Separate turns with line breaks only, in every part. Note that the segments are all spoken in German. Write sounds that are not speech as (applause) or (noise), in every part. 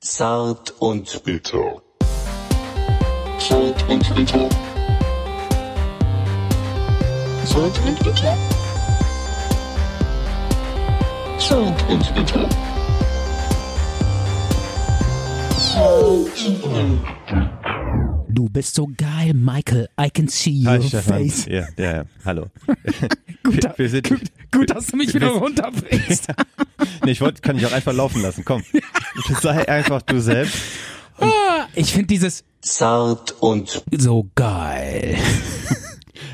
Zart und bitter. Zart und bitter. Zart und bitter. Zart und bitter.
Du bist so geil, Michael. I can see your
Hi, Stefan.
face.
Ja, ja, ja, hallo. (laughs)
Gut,
wir, wir sind,
gut, gut, dass du mich wieder
wir-
runterbringst. (laughs)
nee, ich wollte, kann ich auch einfach laufen lassen. Komm, (laughs) sei einfach du selbst.
Ah, ich finde dieses
Zart und
so geil. (laughs)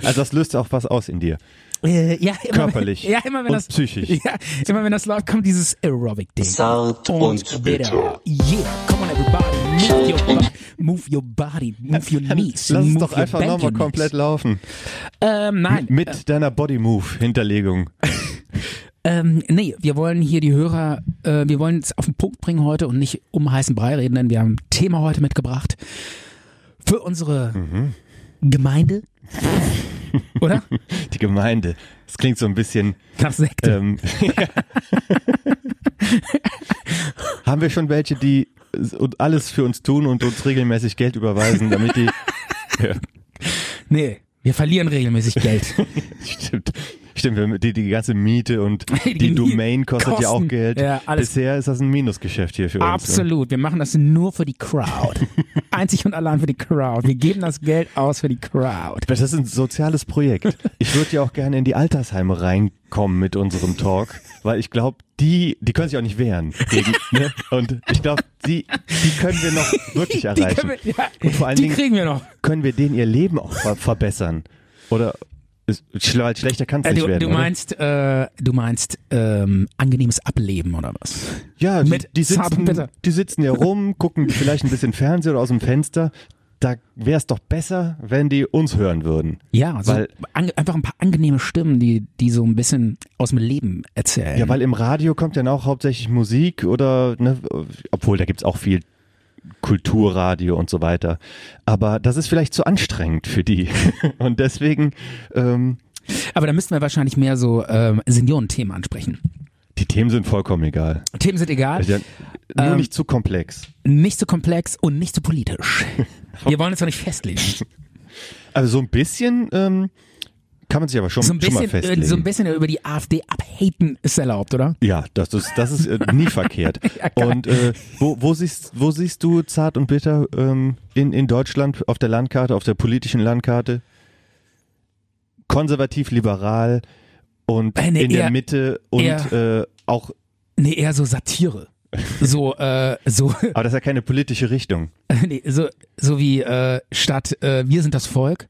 Also das löst auch was aus in dir.
Äh, ja, immer,
Körperlich
Ja, immer wenn
und
das
psychisch.
Ja, immer wenn das läuft, kommt dieses Aerobic-Ding.
zart und bitter.
Yeah, come on everybody, move your, bo- move your body, move your knees,
Lass es
move
doch
your
einfach nochmal komplett laufen.
Ähm, nein,
Mit deiner Body Move Hinterlegung. (laughs)
ähm, nee, wir wollen hier die Hörer, äh, wir wollen es auf den Punkt bringen heute und nicht um heißen Brei reden, denn wir haben ein Thema heute mitgebracht für unsere
Mhm.
Gemeinde, (laughs) oder?
Die Gemeinde. Das klingt so ein bisschen.
Nach Sekte.
Ähm, (laughs) Haben wir schon welche, die und alles für uns tun und uns regelmäßig Geld überweisen, damit die. (laughs) ja,
Nee, wir verlieren regelmäßig Geld. (laughs)
stimmt. Stimmt, die, die ganze Miete und (laughs)
Die
die Domain kostet ja auch
Kosten.
Geld.
Ja.
Bisher ist das ein Minusgeschäft hier für uns.
Absolut, wir machen das nur für die Crowd. Einzig und allein für die Crowd. Wir geben das Geld aus für die Crowd.
Das ist ein soziales Projekt. Ich würde ja auch gerne in die Altersheime reinkommen mit unserem Talk, weil ich glaube, die, die können sich auch nicht wehren. Gegen, (laughs) ne? Und ich glaube, die, die können wir noch wirklich
Die,
erreichen.
können wir, ja,
Und vor allen
die
Dingen
kriegen wir noch.
können wir denen ihr Leben auch ver verbessern. Oder ist, schle- schlechter kann es
Äh,
nicht
du,
werden.
du meinst, äh, du meinst ähm, angenehmes Ableben oder was?
ja, die,
mit
die,
und
sitzen, die sitzen ja rum, gucken vielleicht ein bisschen Fernsehen oder aus dem Fenster. Da wäre es doch besser, wenn die uns hören würden.
Ja, so
Weil-
an, einfach ein paar angenehme Stimmen, die, die so ein bisschen aus dem Leben erzählen.
Ja, weil im Radio kommt dann auch hauptsächlich Musik oder, ne, obwohl da gibt's auch viel Kulturradio und so weiter. Aber das ist vielleicht zu anstrengend für die. (laughs) Und deswegen, ähm,
Aber da müssten wir wahrscheinlich mehr so ähm, Seniorenthemen ansprechen.
Die Themen sind vollkommen egal.
Themen sind egal,
Also, nur
Ähm,
nicht zu komplex.
nicht so komplex und nicht so politisch. (laughs) Wir wollen uns doch nicht festlegen. (laughs)
Also so ein bisschen ähm, kann man sich aber schon,
So ein
schon mal
bisschen,
festlegen.
äh, so ein bisschen über die AfD abhaten ist erlaubt, oder?
ja, das ist, das ist äh, nie (laughs) verkehrt.
geil.
Und äh, wo, wo, siehst, wo siehst du zart und bitter ähm, in, in Deutschland auf der Landkarte, auf der politischen Landkarte? Konservativ, liberal und
Äh, nee,
in der
eher-
Mitte und
eher-
äh, auch,
Nee, eher so Satire. So, äh, so, (laughs)
aber das ist ja keine politische Richtung. (laughs)
nee, so, so wie äh, statt äh, wir sind das Volk,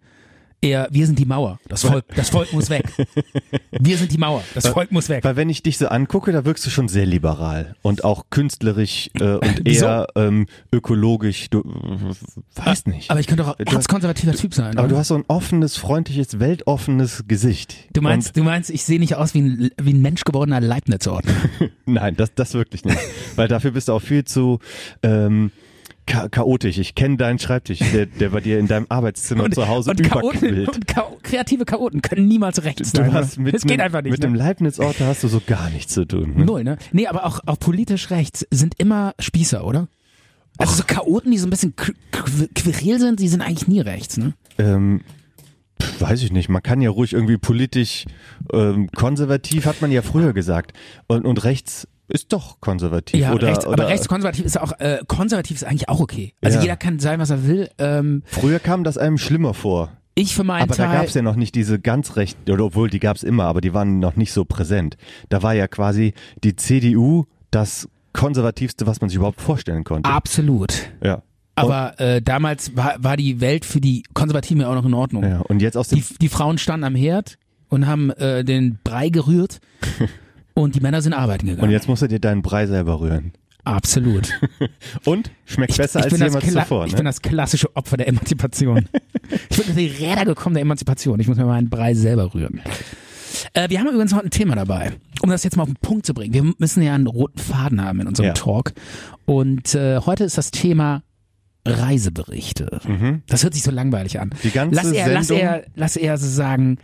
eher wir sind die Mauer. Das Volk, das Volk muss weg. (laughs) Wir sind die Mauer. Das Volk muss weg.
Weil wenn ich dich so angucke, da wirkst du schon sehr liberal und auch künstlerisch äh, und (laughs) eher ähm, ökologisch. Du äh, weißt nicht.
Aber ich könnte doch
Du-
erzkonservativer Typ sein.
Aber
oder?
du hast so ein offenes, freundliches, weltoffenes Gesicht.
Du meinst, du meinst, ich sehe nicht aus wie ein, wie ein Mensch gewordener Leibniz-Ordner. (laughs)
Nein, das, das wirklich nicht. Weil dafür bist du auch viel zu ähm, cha chaotisch. Ich kenne deinen Schreibtisch, der, der bei dir in deinem Arbeitszimmer zu Hause
und Chaoten, und Chao- kreative Chaoten können niemals rechts
Du
sein.
hast
ne? das geht einfach nicht.
mit
ne?
dem Leibniz-Orte hast du so gar nichts zu tun. Ne?
Null, ne? Nee, aber auch, auch politisch rechts sind immer Spießer, oder? Also so Chaoten, die so ein bisschen qu- qu- queril sind, die sind eigentlich nie rechts, ne?
Ähm, weiß ich nicht. Man kann ja ruhig irgendwie politisch ähm, konservativ, hat man ja früher gesagt. Und, und rechts ist doch konservativ.
Ja,
oder,
rechts,
oder
aber rechtskonservativ ist auch, äh, konservativ ist eigentlich auch okay. Also
Ja.
jeder kann sein, was er will. Ähm,
Früher kam das einem schlimmer vor.
ich für meinen
Aber da
Teil,
gab es ja noch nicht diese ganz recht, oder obwohl die gab es immer, aber die waren noch nicht so präsent. Da war ja quasi die CDU das konservativste, was man sich überhaupt vorstellen konnte.
absolut.
Ja.
Aber äh, damals war, war die Welt für die Konservativen ja auch noch in Ordnung.
ja. Und jetzt aus dem
Die, die Frauen standen am Herd und haben äh, den Brei gerührt (laughs) und die Männer sind arbeiten gegangen.
und jetzt musst du dir deinen Brei selber rühren.
Absolut. (laughs)
Und schmeckt besser als
bin das
jemals
Kla-
zuvor.
Ich
Ne?
bin das klassische Opfer der Emanzipation. (laughs) ich bin unter die Räder gekommen der Emanzipation. Ich muss mir meinen Brei selber rühren. Äh, wir haben übrigens heute ein Thema dabei, um das jetzt mal auf den Punkt zu bringen. Wir müssen ja einen roten Faden haben in unserem
Ja.
Talk. Und äh, heute ist das Thema Reiseberichte. Das hört sich so langweilig an.
Mhm. Die ganze
lass lass
Sendung-
eher, lass eher so sagen,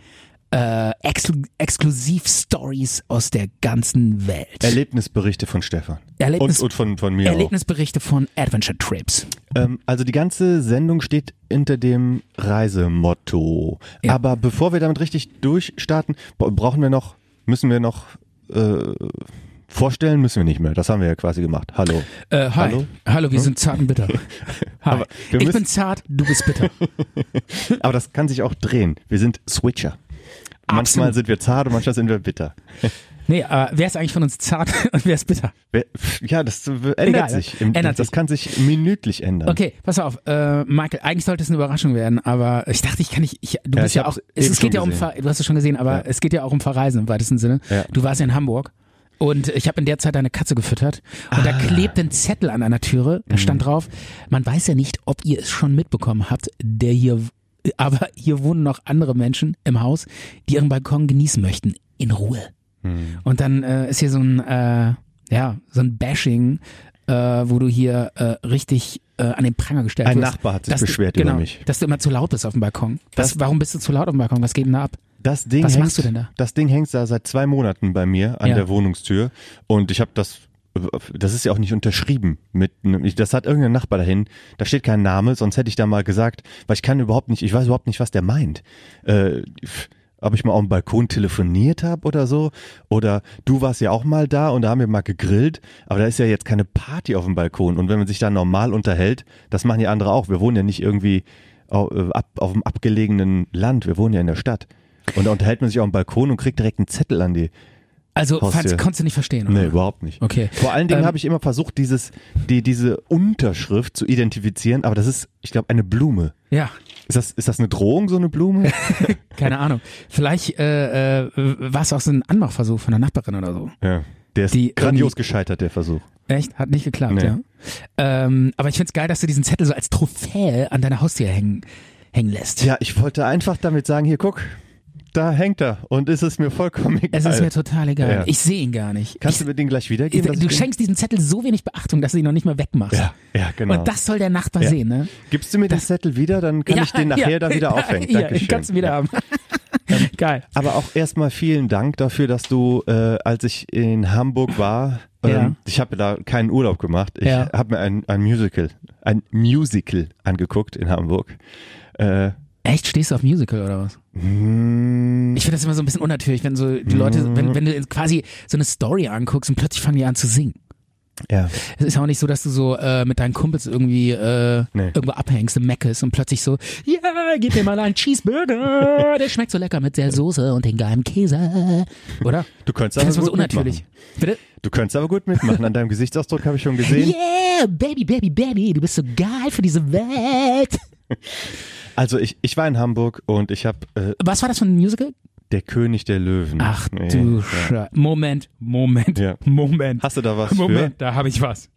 äh, Exklu Exklusiv-Stories aus der ganzen Welt.
Erlebnisberichte von Stefan.
Erlebnis-
und, und von, von mir auch.
Erlebnisberichte von Adventure Trips.
Ähm, also die ganze Sendung steht hinter dem Reisemotto.
Ja.
Aber bevor wir damit richtig durchstarten, brauchen wir noch, müssen wir noch äh, vorstellen, müssen wir nicht mehr. Das haben wir ja quasi gemacht. Hallo.
Äh, hi.
Hallo?
Hallo, wir sind zart und bitter. (laughs) Hi. Ich bin zart, du bist bitter. (laughs)
Aber das kann sich auch drehen. Wir sind Switcher. Manchmal
Absolut.
sind wir zart und manchmal sind wir bitter. (laughs)
Nee, aber wer ist eigentlich von uns zart (laughs) und wer ist bitter?
Ja, das ändert
Egal,
sich. Im,
ändert
das
sich.
kann sich minütlich ändern.
Okay, pass auf, äh, Michael, eigentlich sollte es eine Überraschung werden, aber ich dachte, ich kann nicht, ich, du
Ja,
bist ja auch, es, es geht ja um. Ver, du hast es schon gesehen, aber
Ja.
es geht ja auch um Verreisen im weitesten Sinne.
Ja.
Du warst ja in Hamburg und ich habe in der Zeit deine Katze gefüttert und da
Ah.
klebt ein Zettel an einer Türe, da
Mhm.
stand drauf, man weiß ja nicht, ob ihr es schon mitbekommen habt, der hier, (laughs) aber hier wohnen noch andere Menschen im Haus, die ihren Balkon genießen möchten, in Ruhe.
Hm.
Und dann äh, ist hier so ein, äh, ja, so ein Bashing, äh, wo du hier äh, richtig äh, an den Pranger gestellt
Ein
wirst.
Nachbar hat sich
dass du-
beschwert
genau,
über mich.
Dass du immer zu laut bist auf dem Balkon. Was,
Das-
warum bist du zu laut auf dem Balkon? Was geht denn da ab?
Das Ding
Was
hängt,
machst du denn da?
Das Ding hängt da seit zwei Monaten bei mir an
Ja.
der Wohnungstür und ich habe das das ist ja auch nicht unterschrieben mit das hat irgendein Nachbar dahin da steht kein Name sonst hätte ich da mal gesagt weil ich kann überhaupt nicht ich weiß überhaupt nicht was der meint. Äh, ob ich mal auf dem Balkon telefoniert habe oder so oder du warst ja auch mal da und da haben wir mal gegrillt aber da ist ja jetzt keine Party auf dem Balkon. Und wenn man sich da normal unterhält das machen ja andere auch. Wir wohnen ja nicht irgendwie au- äh, ab, auf dem abgelegenen Land wir wohnen ja in der Stadt. Und da unterhält man sich auf dem Balkon und kriegt direkt einen Zettel an die.
Also, fandst, konntest du nicht verstehen, oder?
Nee, überhaupt nicht.
Okay.
Vor allen Dingen
Ähm,
habe ich immer versucht, dieses, die, diese Unterschrift zu identifizieren, aber das ist, ich glaube, eine Blume.
Ja,
Ist das, ist das eine Drohung, so eine Blume? (laughs)
keine Ahnung. Vielleicht äh, äh, war es auch so ein Anmachversuch von der Nachbarin oder so.
ja. Der ist
Die
grandios
irgendwie-
gescheitert, der Versuch.
Echt? Hat nicht geklappt,
Nee.
ja. Ähm, aber ich find's geil, dass du diesen Zettel so als Trophäe an deiner Haustür hängen, hängen lässt.
Ja, ich wollte einfach damit sagen, hier guck, da hängt er und ist es mir vollkommen egal.
Es ist mir total egal.
Ja.
Ich sehe ihn gar nicht.
Kannst
ich,
du mir den gleich wiedergeben?
du
ich den-
schenkst diesem Zettel so wenig Beachtung, dass du ihn noch nicht mal wegmachst.
Ja, ja, genau.
Und das soll der Nachbar
Ja.
sehen, ne?
Gibst du mir den Zettel wieder, dann kann ich den nachher da wieder (laughs) aufhängen.
Ja,
Dankeschön.
kannst du wieder haben. (laughs) Geil.
Aber auch erstmal vielen Dank dafür, dass du, äh, als ich in Hamburg war, ähm,
Ja.
ich habe da keinen Urlaub gemacht. Ich
Ja.
habe mir ein, ein Musical, ein Musical angeguckt in Hamburg. Äh,
Echt? Stehst du auf Musical oder was?
mm,
Ich finde das immer so ein bisschen unnatürlich, wenn so die Leute, wenn, wenn du quasi so eine Story anguckst und plötzlich fangen die an zu singen.
ja,
Es ist auch nicht so, dass du so äh, mit deinen Kumpels irgendwie äh,
Nee.
irgendwo abhängst im Meckes und plötzlich so, ja, gib mir mal einen Cheeseburger, der schmeckt so lecker mit der Soße und den geilen Käse. Oder?
du könntest aber
das so
gut
unnatürlich.
mitmachen.
Bitte?
Du könntest aber gut mitmachen. An deinem Gesichtsausdruck habe ich schon gesehen.
Yeah, Baby, Baby, Baby, du bist so geil für diese Welt.
Also ich, ich war in Hamburg und ich habe äh,
Was war das für ein Musical?
Der König der Löwen.
Ach
Nee,
du
ja.
Scheiße. Moment, Moment,
Ja.
Moment.
Hast du da was
Moment, da habe ich was.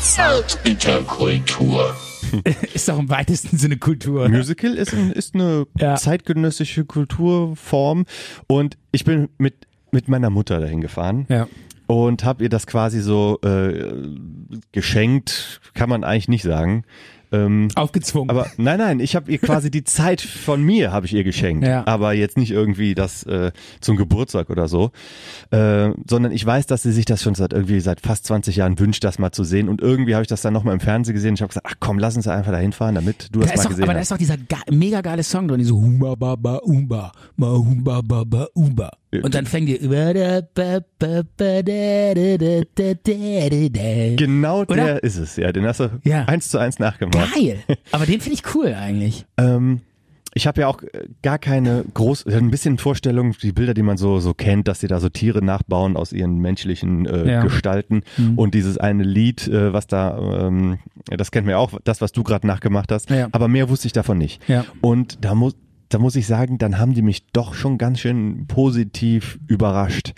Zartbitterkultur. (laughs)
Ist doch im weitesten Sinne Kultur.
für? Musical ist, ein, ist eine
Ja.
zeitgenössische Kulturform und ich bin mit, mit meiner Mutter dahin gefahren.
Ja.
und habe ihr das quasi so äh, geschenkt, kann man eigentlich nicht sagen. Ähm,
Aufgezwungen.
aber nein, nein, ich habe ihr quasi die Zeit von mir habe ich ihr geschenkt,
Ja.
aber jetzt nicht irgendwie das äh, zum Geburtstag oder so, äh, sondern ich weiß, dass sie sich das schon seit irgendwie seit fast 20 Jahren wünscht, das mal zu sehen und irgendwie habe ich das dann noch mal im Fernsehen gesehen. Ich habe gesagt, ach komm, lass uns einfach dahin fahren, damit du
da
das mal
doch,
gesehen
aber da
hast.
ist doch dieser mega geile Song drin, die so Humba ba ba umba, ma humba ba ba umba. Und dann fängt die
Genau
Oder?
der ist es, ja, den hast du
Ja.
eins zu eins nachgemacht.
Geil. Aber den finde ich cool eigentlich.
Ähm, ich habe ja auch äh, gar keine groß, ein bisschen Vorstellung, die Bilder, die man so so kennt, dass sie da so Tiere nachbauen aus ihren menschlichen äh,
Ja.
Gestalten
Mhm.
und dieses eine Lied, äh, was da, ähm, das kennt man ja auch, das was du gerade nachgemacht hast,
Ja.
aber mehr wusste ich davon nicht.
Ja.
Und da muss da muss ich sagen, dann haben die mich doch schon ganz schön positiv überrascht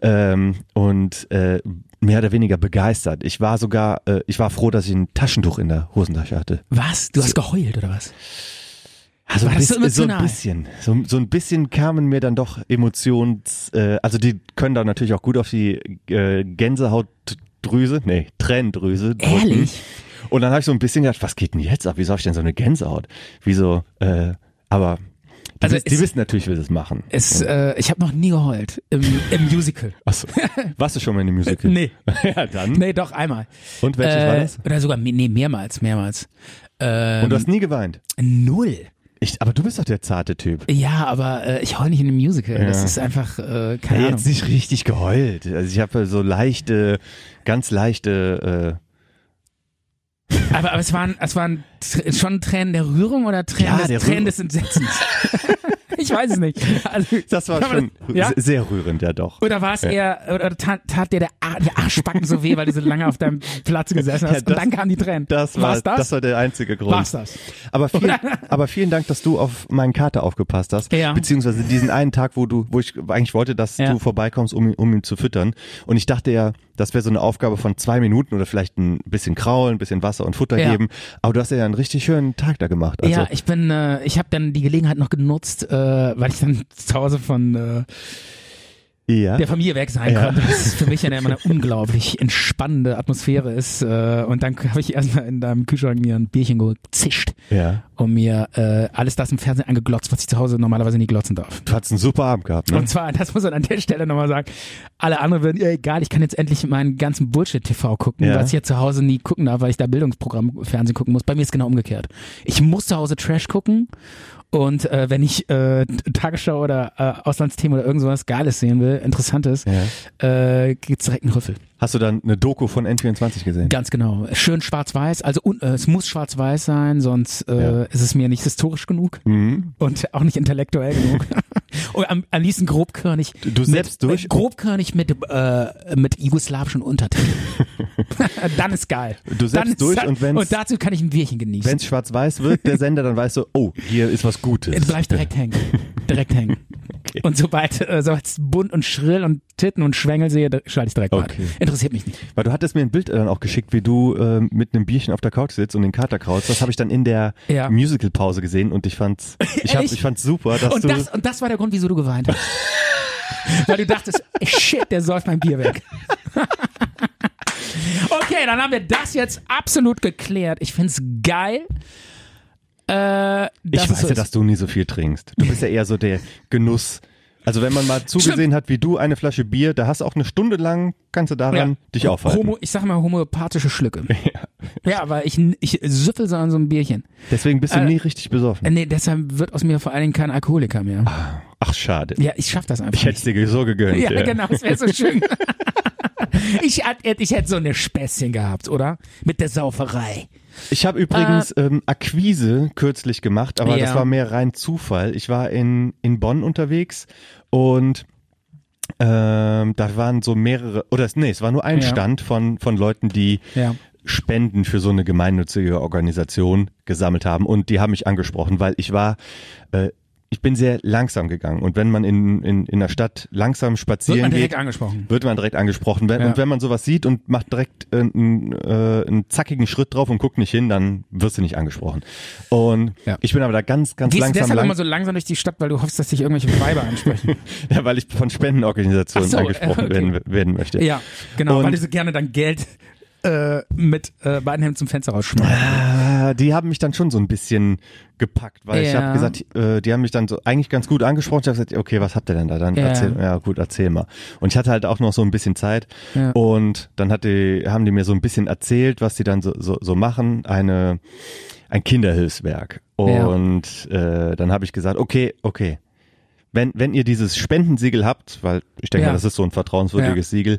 ähm, und äh, mehr oder weniger begeistert. Ich war sogar, äh, ich war froh, dass ich ein Taschentuch in der Hosentasche hatte.
Was? Du hast geheult oder was?
Also
War das so
so ein bisschen, so, so ein bisschen kamen mir dann doch Emotions, äh, also die können da natürlich auch gut auf die äh, Gänsehautdrüse, nee, Tränendrüse drücken.
Ehrlich?
Und dann habe ich so ein bisschen gedacht, was geht denn jetzt ab? Wieso habe ich denn so eine Gänsehaut? Wieso, äh, aber Die,
Also
wiss- die
es-
wissen natürlich, wie sie es machen.
Es, äh, ich habe noch nie geheult im, im Musical.
Achso. Warst du schon mal in einem Musical?
Nee. (laughs)
ja, dann.
Nee, doch, einmal.
Und welches
äh,
war das?
Oder sogar, nee, mehrmals, mehrmals. Ähm,
Und du hast nie geweint.
null.
Ich, aber du bist doch der zarte Typ.
Ja, aber äh, ich heul nicht in einem Musical. Das
Ja.
ist einfach, äh,
Ja,
keine Ahnung.
jetzt nicht richtig geheult. Also ich habe so leichte, ganz leichte.
Aber, aber es waren, es waren schon Tränen der Rührung oder Tränen,
Ja,
des, Tränen
Rührung.
des Entsetzens? (laughs) ich weiß es nicht. Also,
das war schon
ja?
se- sehr rührend, ja doch.
Oder war es eher, oder tat, tat dir der, der Arschbacken so weh, weil du so lange auf deinem Platz gesessen hast
Ja,
und
das-
dann kamen die Tränen?
Das war,
War's das?
das war der einzige Grund.
War's das?
Aber, viel, aber vielen Dank, dass du auf meinen Kater aufgepasst hast.
Ja.
Beziehungsweise diesen einen Tag, wo du, wo ich eigentlich wollte, dass
Ja.
du vorbeikommst, um, ihn- um ihn zu füttern. Und ich dachte ja, das wäre so eine Aufgabe von zwei Minuten oder vielleicht ein bisschen kraulen, ein bisschen Wasser und Futter
Ja.
geben. Aber du hast ja einen richtig schönen Tag da gemacht. Also,
ja, ich bin, äh, ich habe dann die Gelegenheit noch genutzt, äh, weil ich dann zu Hause von äh,
ja.
der Familie weg sein
Ja.
konnte. Das ist für mich ja immer eine (laughs) unglaublich entspannende Atmosphäre ist. Äh, und dann habe ich erstmal in deinem Kühlschrank mir ein Bierchen gezischt
ja.
und mir äh, alles das im Fernsehen angeglotzt, was ich zu Hause normalerweise nie glotzen darf.
Du hattest einen super Abend gehabt, ne?
Und zwar, das muss man an der Stelle nochmal sagen, alle anderen würden, ja egal, ich kann jetzt endlich meinen ganzen Bullshit-TV gucken,
Ja.
was ich jetzt zu Hause nie gucken darf, weil ich da Bildungsprogramm Fernsehen gucken muss. Bei mir ist genau umgekehrt. Ich muss zu Hause Trash gucken und äh, wenn ich äh, Tagesschau oder äh, Auslandsthemen oder irgend sowas Geiles sehen will, Interessantes,
Ja.
äh, geht's direkt einen Rüffel.
Hast du dann eine Doku von N24 gesehen?
Ganz genau. Schön schwarz-weiß, also un, äh, es muss schwarz-weiß sein, sonst äh,
Ja.
ist es mir nicht historisch genug
Mhm.
und auch nicht intellektuell genug. (laughs) und am, am liebsten grobkörnig.
Du- du selbst
mit,
durch?
Mit, grobkörnig mit, äh, mit jugoslawischen Untertiteln. (laughs) dann ist geil.
Du selbst durch und wenn's-
und dazu kann ich ein Bierchen genießen.
Wenn es schwarz-weiß wird, der Sender, dann weißt du, oh, hier ist was Gutes.
Jetzt bleib ich direkt hängen. Direkt hängen. (laughs) Und sobald, äh, es bunt und schrill und Titten und Schwengel sehe, schalte ich direkt
Okay.
Interessiert mich nicht.
Weil du hattest mir ein Bild dann auch geschickt, wie du ähm, mit einem Bierchen auf der Couch sitzt und den Kater kraulst. Das habe ich dann in der
Ja.
Musical-Pause gesehen und ich fand's, ich, hab, (laughs) ich fand's super, dass
Und
du.
das, und das war der Grund, wieso du geweint hast. (laughs) Weil du dachtest, shit, der säuft mein Bier weg. (laughs) okay, dann haben wir das jetzt absolut geklärt. Ich find's geil. Äh,
ich weiß
so
ja, dass du nie so viel trinkst. Du bist ja eher so der Genuss. Also wenn man mal zugesehen hat, wie du eine Flasche Bier, da hast du auch eine Stunde lang, kannst du daran dich aufhalten.
Homo, ich sag mal homöopathische Schlücke. Ja, weil ich, ich süffel so an so einem Bierchen.
Deswegen bist du
Äh,
nie richtig besoffen.
Äh, nee, deshalb wird aus mir vor allen Dingen kein Alkoholiker mehr.
Ach, schade.
Ja, ich schaff das einfach
Ich hätte es dir so gegönnt.
Ja, genau, das wäre so schön. (laughs) ich, hätte- ich hätte so eine Späßchen gehabt, oder? Mit der Sauferei.
Ich habe übrigens ähm, Akquise kürzlich gemacht, aber
Ja.
das war mehr rein Zufall. Ich war in, in Bonn unterwegs und ähm, da waren so mehrere, oder es- nee, es war nur ein
Ja.
Stand von, von Leuten, die
Ja.
Spenden für so eine gemeinnützige Organisation gesammelt haben und die haben mich angesprochen, weil ich war, äh, ich bin sehr langsam gegangen und wenn man in, in, in der Stadt langsam
Wird
spazieren
man direkt
geht,
angesprochen.
wird man direkt angesprochen. Wenn,
Ja.
Und wenn man sowas sieht und macht direkt äh, einen, äh, einen zackigen Schritt drauf und guckt nicht hin, dann wirst du nicht angesprochen. Und
Ja.
ich bin aber da ganz, ganz
Gehst du
langsam
deshalb
lang,
immer so langsam durch die Stadt, weil du hoffst, dass dich irgendwelche Weiber ansprechen? (laughs)
ja, weil ich von Spendenorganisationen
so,
angesprochen (laughs)
okay.
werden, werden möchte.
ja, genau,
Und-
weil du so gerne dann Geld äh, mit äh, beiden Händen zum Fenster rausschmeißt.
Ah, die haben mich dann schon so ein bisschen gepackt, weil ich
Ja.
habe gesagt, äh, die haben mich dann so eigentlich ganz gut angesprochen. Ich habe gesagt, okay, was habt ihr denn da? Dann
Ja.
erzähl, ja gut, erzähl mal. Und ich hatte halt auch noch so ein bisschen Zeit
Ja.
und dann hat die, haben die mir so ein bisschen erzählt, was die dann so, so, so machen. Eine ein Kinderhilfswerk.
Ja.
Und äh, dann habe ich gesagt, okay, okay. Wenn, wenn ihr dieses Spendensiegel habt, weil ich denke
Ja.
das ist so ein vertrauenswürdiges Siegel,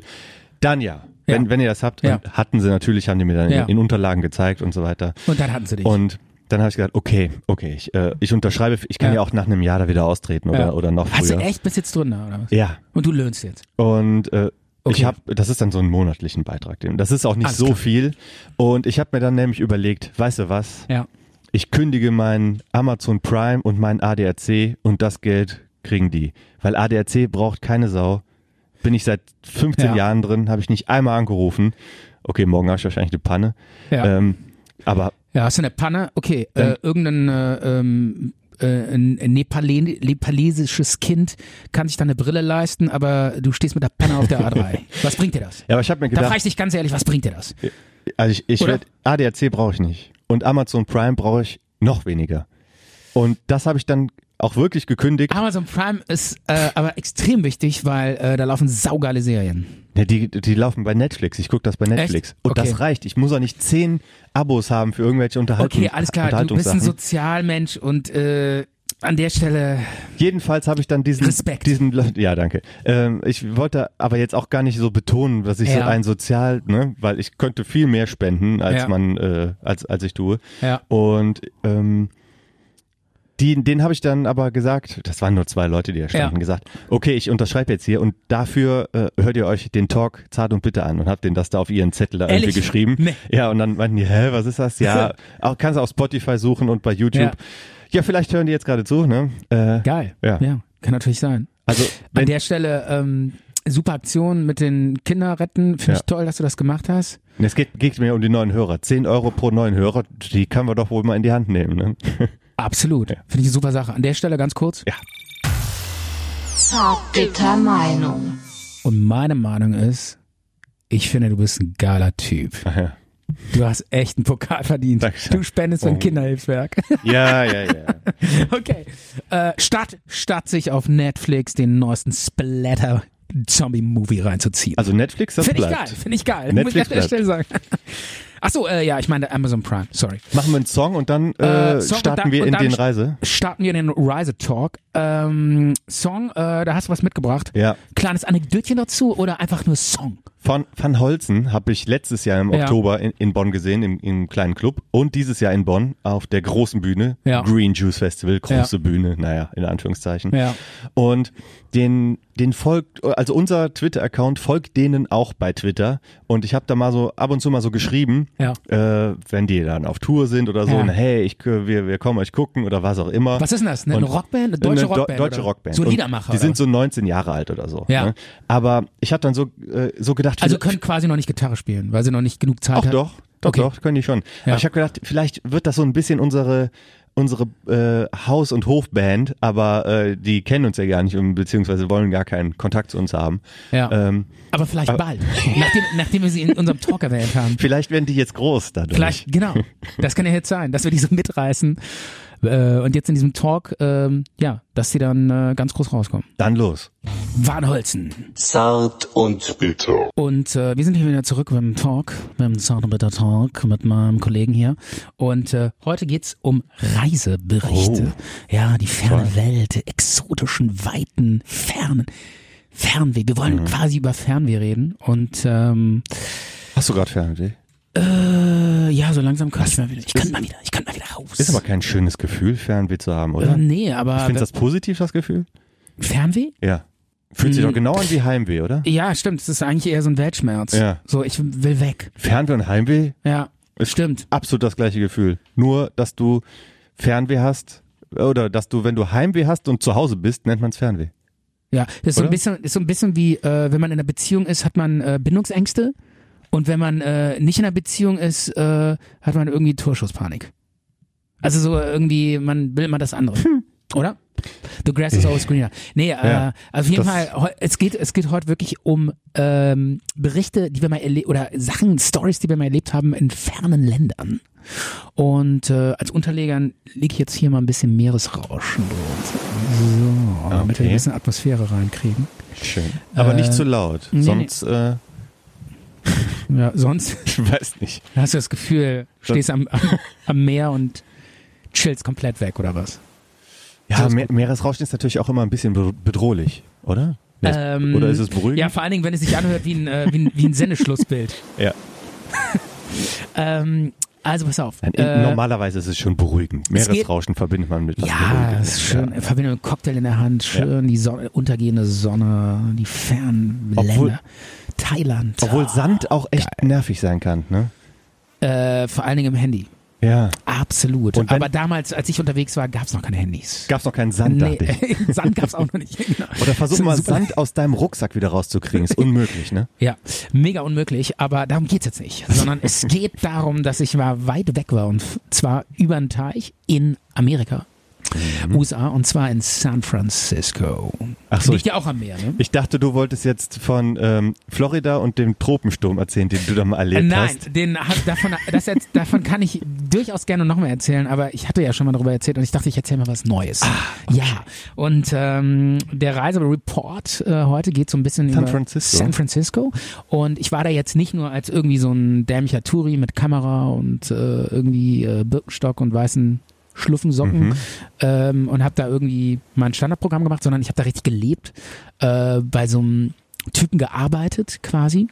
dann ja. Wenn,
Ja.
wenn ihr das habt,
Ja.
hatten sie natürlich, haben die mir dann
Ja.
in, in Unterlagen gezeigt und so weiter.
Und dann hatten sie dich.
Und dann habe ich gesagt, okay, okay, ich, äh, ich unterschreibe, ich kann
Ja.
auch nach einem Jahr da wieder austreten oder, oder noch früher.
Hast du echt bis jetzt drin, oder was?
Ja.
Und du löhnst jetzt.
Und äh,
Okay.
ich habe, das ist dann so ein monatlichen Beitrag. Das ist auch nicht
Alles
so
klar.
viel. Und ich habe mir dann nämlich überlegt, weißt du was?
Ja.
Ich kündige meinen Amazon Prime und meinen ADAC und das Geld kriegen die. Weil ADAC braucht keine Sau. Bin ich seit 15
Ja.
Jahren drin, habe ich nicht einmal angerufen. Okay, morgen habe ich wahrscheinlich eine Panne.
Ja.
Ähm, aber
Ja, hast du eine Panne? Okay, äh, irgendein äh, ähm, äh, Nepale nepalesisches Kind kann sich da eine Brille leisten, aber du stehst mit der Panne auf der A3. (laughs) Was bringt dir das?
ja, aber ich habe mir
Da
gedacht,
frage ich dich ganz ehrlich, was bringt dir das?
Also ich, ich werd, ADAC brauche ich nicht. Und Amazon Prime brauche ich noch weniger. Und das habe ich dann auch wirklich gekündigt.
Amazon Prime ist äh, aber extrem wichtig, weil äh, da laufen saugeile Serien.
Ja, die, die laufen bei Netflix. Ich gucke das bei Netflix.
Echt?
Und
Okay.
das reicht. Ich muss auch nicht zehn Abos haben für irgendwelche Unterhaltung,
Okay, alles klar, du bist ein. Sozialmensch und äh, an der Stelle
Jedenfalls habe ich dann diesen,
Respekt.
diesen, ja, danke. Ähm, ich wollte aber jetzt auch gar nicht so betonen, dass ich so
Ja.
ein Sozial, ne, weil ich könnte viel mehr spenden, als
Ja.
man, äh, als, als ich tue.
Ja.
Und, ähm, die, den habe ich dann aber gesagt, das waren nur zwei Leute, die da standen,
Ja.
gesagt, okay, ich unterschreibe jetzt hier und dafür äh, hört ihr euch den Talk zart und bitte an und habt den das da auf ihren Zettel da irgendwie
Ehrlich?
geschrieben.
Nee.
Ja, und dann meinten die, hä, was ist das? Ja, (laughs) auch kannst du auf Spotify suchen und bei YouTube.
Ja.
Ja, vielleicht hören die jetzt gerade zu, ne? Äh,
geil.
Ja.
ja, kann natürlich sein.
Also,
An der Stelle ähm, super Aktion mit den Kinderretten. Finde
Ja.
ich toll, dass du das gemacht hast.
es geht, geht mir um die neuen Hörer. 10 Euro pro neuen Hörer, die können wir doch wohl mal in die Hand nehmen, ne? (laughs)
Absolut. Finde ich eine super Sache. An der Stelle ganz kurz.
Ja.
Zartbitter Meinung.
Und meine Meinung ist, ich finde, du bist ein geiler Typ.
Ach ja.
Du hast echt einen Pokal verdient.
Dankeschön.
Du spendest ein
Oh.
Kinderhilfswerk.
Ja, ja, ja. (laughs)
Okay. Äh, statt, statt sich auf Netflix den neuesten Splatter-Zombie-Movie reinzuziehen.
Also Netflix, das
Finde ich geil, finde ich geil.
Netflix
Muss ich an der
bleibt.
Stelle sagen. Achso, äh, ja, ich meine Amazon Prime, sorry.
Machen wir einen Song und dann äh,
Äh, Song und
starten
dann-
wir
und
in
dann
den Reise.
Starten wir den Rise Talk. Ähm, Song, äh, da hast du was mitgebracht.
Ja.
Kleines Anekdötchen dazu oder einfach nur Song?
Von Van Holzen habe ich letztes Jahr im
Ja.
Oktober in, in Bonn gesehen, im, im kleinen Club. Und dieses Jahr in Bonn auf der großen Bühne.
Ja.
Green Juice Festival, große Bühne, naja, in Anführungszeichen.
Ja.
Und den, den folgt, also unser Twitter-Account folgt denen auch bei Twitter. Und ich habe da mal so ab und zu mal so geschrieben,
Ja.
äh, wenn die dann auf Tour sind oder so,
Ja.
hey, ich, wir, wir kommen euch gucken oder was auch immer.
Was ist denn das? Eine,
Und-
Rockband? Eine deutsche
Do-
Rockband?
Deutsche
oder?
Rockband.
So Liedermacher.
Die sind so 19 Jahre alt oder so.
Ja.
Ne? Aber ich habe dann so, äh, so gedacht,
also können quasi noch nicht Gitarre spielen, weil sie noch nicht genug Zeit haben.
doch, doch,
Okay.
doch, können die schon.
Ja.
Aber ich habe gedacht, vielleicht wird das so ein bisschen unsere unsere äh, Haus- und Hofband, aber äh, die kennen uns ja gar nicht und beziehungsweise wollen gar keinen Kontakt zu uns haben.
Ja.
Ähm,
Aber vielleicht bald. nachdem, nachdem wir sie in unserem Talk erwähnt haben. (laughs)
vielleicht werden die jetzt groß dadurch.
Vielleicht, genau. Das kann ja jetzt sein, dass wir die so mitreißen. Äh, und jetzt in diesem Talk, ähm, ja, dass sie dann äh, ganz groß rauskommen.
Dann los.
Warnholzen.
Zart und bitter.
Und äh, wir sind hier wieder zurück beim Talk, beim Sound Bitter Talk mit meinem Kollegen hier. Und äh, heute geht's um Reiseberichte. Ja, die ferne Welt, die exotischen, weiten, fernen Fernweh. Wir wollen quasi über Fernweh reden. Und ähm,
Hast du gerade Fernweh?
Äh, ja, so langsam könnte ich mal wieder. Ich könnte mal wieder. Ich könnte mal wieder raus.
Ist aber kein schönes Gefühl, Fernweh zu haben,
äh,
oder?
nee, aber
Ich finde das positiv, das Gefühl?
Fernweh?
Ja. Fühlt sich
Hm.
doch genau an wie Heimweh, oder?
Ja, stimmt. Es ist eigentlich eher so ein Weltschmerz.
Ja.
So, ich will weg.
Fernweh und Heimweh
Ja, stimmt.
absolut das gleiche Gefühl. Nur, dass du Fernweh hast oder dass du, wenn du Heimweh hast und zu Hause bist, nennt man es Fernweh.
Ja, das ist so ein bisschen, ist so ein bisschen wie, äh, wenn man in einer Beziehung ist, hat man äh, Bindungsängste und wenn man äh, nicht in einer Beziehung ist, äh, hat man irgendwie Torschusspanik. Also so irgendwie, man will immer das andere, oder? The grass is always greener. Nee, äh,
Ja,
auf jeden Fall, es geht, es geht heute wirklich um ähm, Berichte, die wir mal erlebt oder Sachen, Stories, die wir mal erlebt haben in fernen Ländern. Und äh, als Unterleger lege ich jetzt hier mal ein bisschen Meeresrauschen drunter. So, damit wir
Okay.
ein bisschen Atmosphäre reinkriegen.
Schön. Aber
Äh,
nicht zu laut.
nee,
Sonst, äh,
Ja, sonst (laughs)
ich weiß nicht.
hast du das Gefühl, stehst am, am, am Meer und chillst komplett weg, oder was? So
Ja,
ist
Me Meeresrauschen ist natürlich auch immer ein bisschen be- bedrohlich, oder?
Ähm,
oder ist es beruhigend?
Ja, vor allen Dingen, wenn es sich anhört wie ein, äh, wie ein, wie ein Sendeschlussbild. (laughs)
Ja. (laughs)
ähm, also pass auf.
Nein,
Äh,
normalerweise ist es schon beruhigend. Meeresrauschen verbindet man mit was
Ja, ist schön. Verbindung mit Cocktail in der Hand, schön die Sonne, untergehende Sonne, die fernen
Obwohl-
Länder. Thailand.
Obwohl Sand auch echt nervig sein kann, ne?
Äh, vor allen Dingen im Handy.
Ja.
Absolut.
Und
Aber damals, als ich unterwegs war, gab es noch keine Handys.
Gab's noch keinen Sand,
Nee,
dachte ich. (laughs)
Sand gab es auch noch nicht. Genau.
Oder versuch mal Sand aus deinem Rucksack wieder rauszukriegen. Ist unmöglich, ne?
Ja, mega unmöglich, aber darum geht's jetzt nicht. Sondern es (laughs) geht darum, dass ich mal weit weg war und zwar über einen Teich in Amerika. USA und zwar in San Francisco.
Ach so,
Liegt
ich-
ja auch am Meer, ne?
Ich dachte, du wolltest jetzt von ähm, Florida und dem Tropensturm erzählen, den du da mal
Äh,
erlebt
Nein,
hast.
den, hat- davon, das davon kann ich durchaus gerne noch mehr erzählen, aber ich hatte ja schon mal darüber erzählt und ich dachte, ich erzähle mal was Neues.
Ah,
Ja, und ähm, der Reisereport äh, heute geht so ein bisschen
San
über
Francisco.
San Francisco und ich war da jetzt nicht nur als irgendwie so ein dämlicher Touri mit Kamera und äh, irgendwie äh, Birkenstock und weißen Schluffensocken
Mhm.
ähm, und habe da irgendwie mein Standardprogramm gemacht, sondern ich habe da richtig gelebt, äh, bei so einem Typen gearbeitet quasi.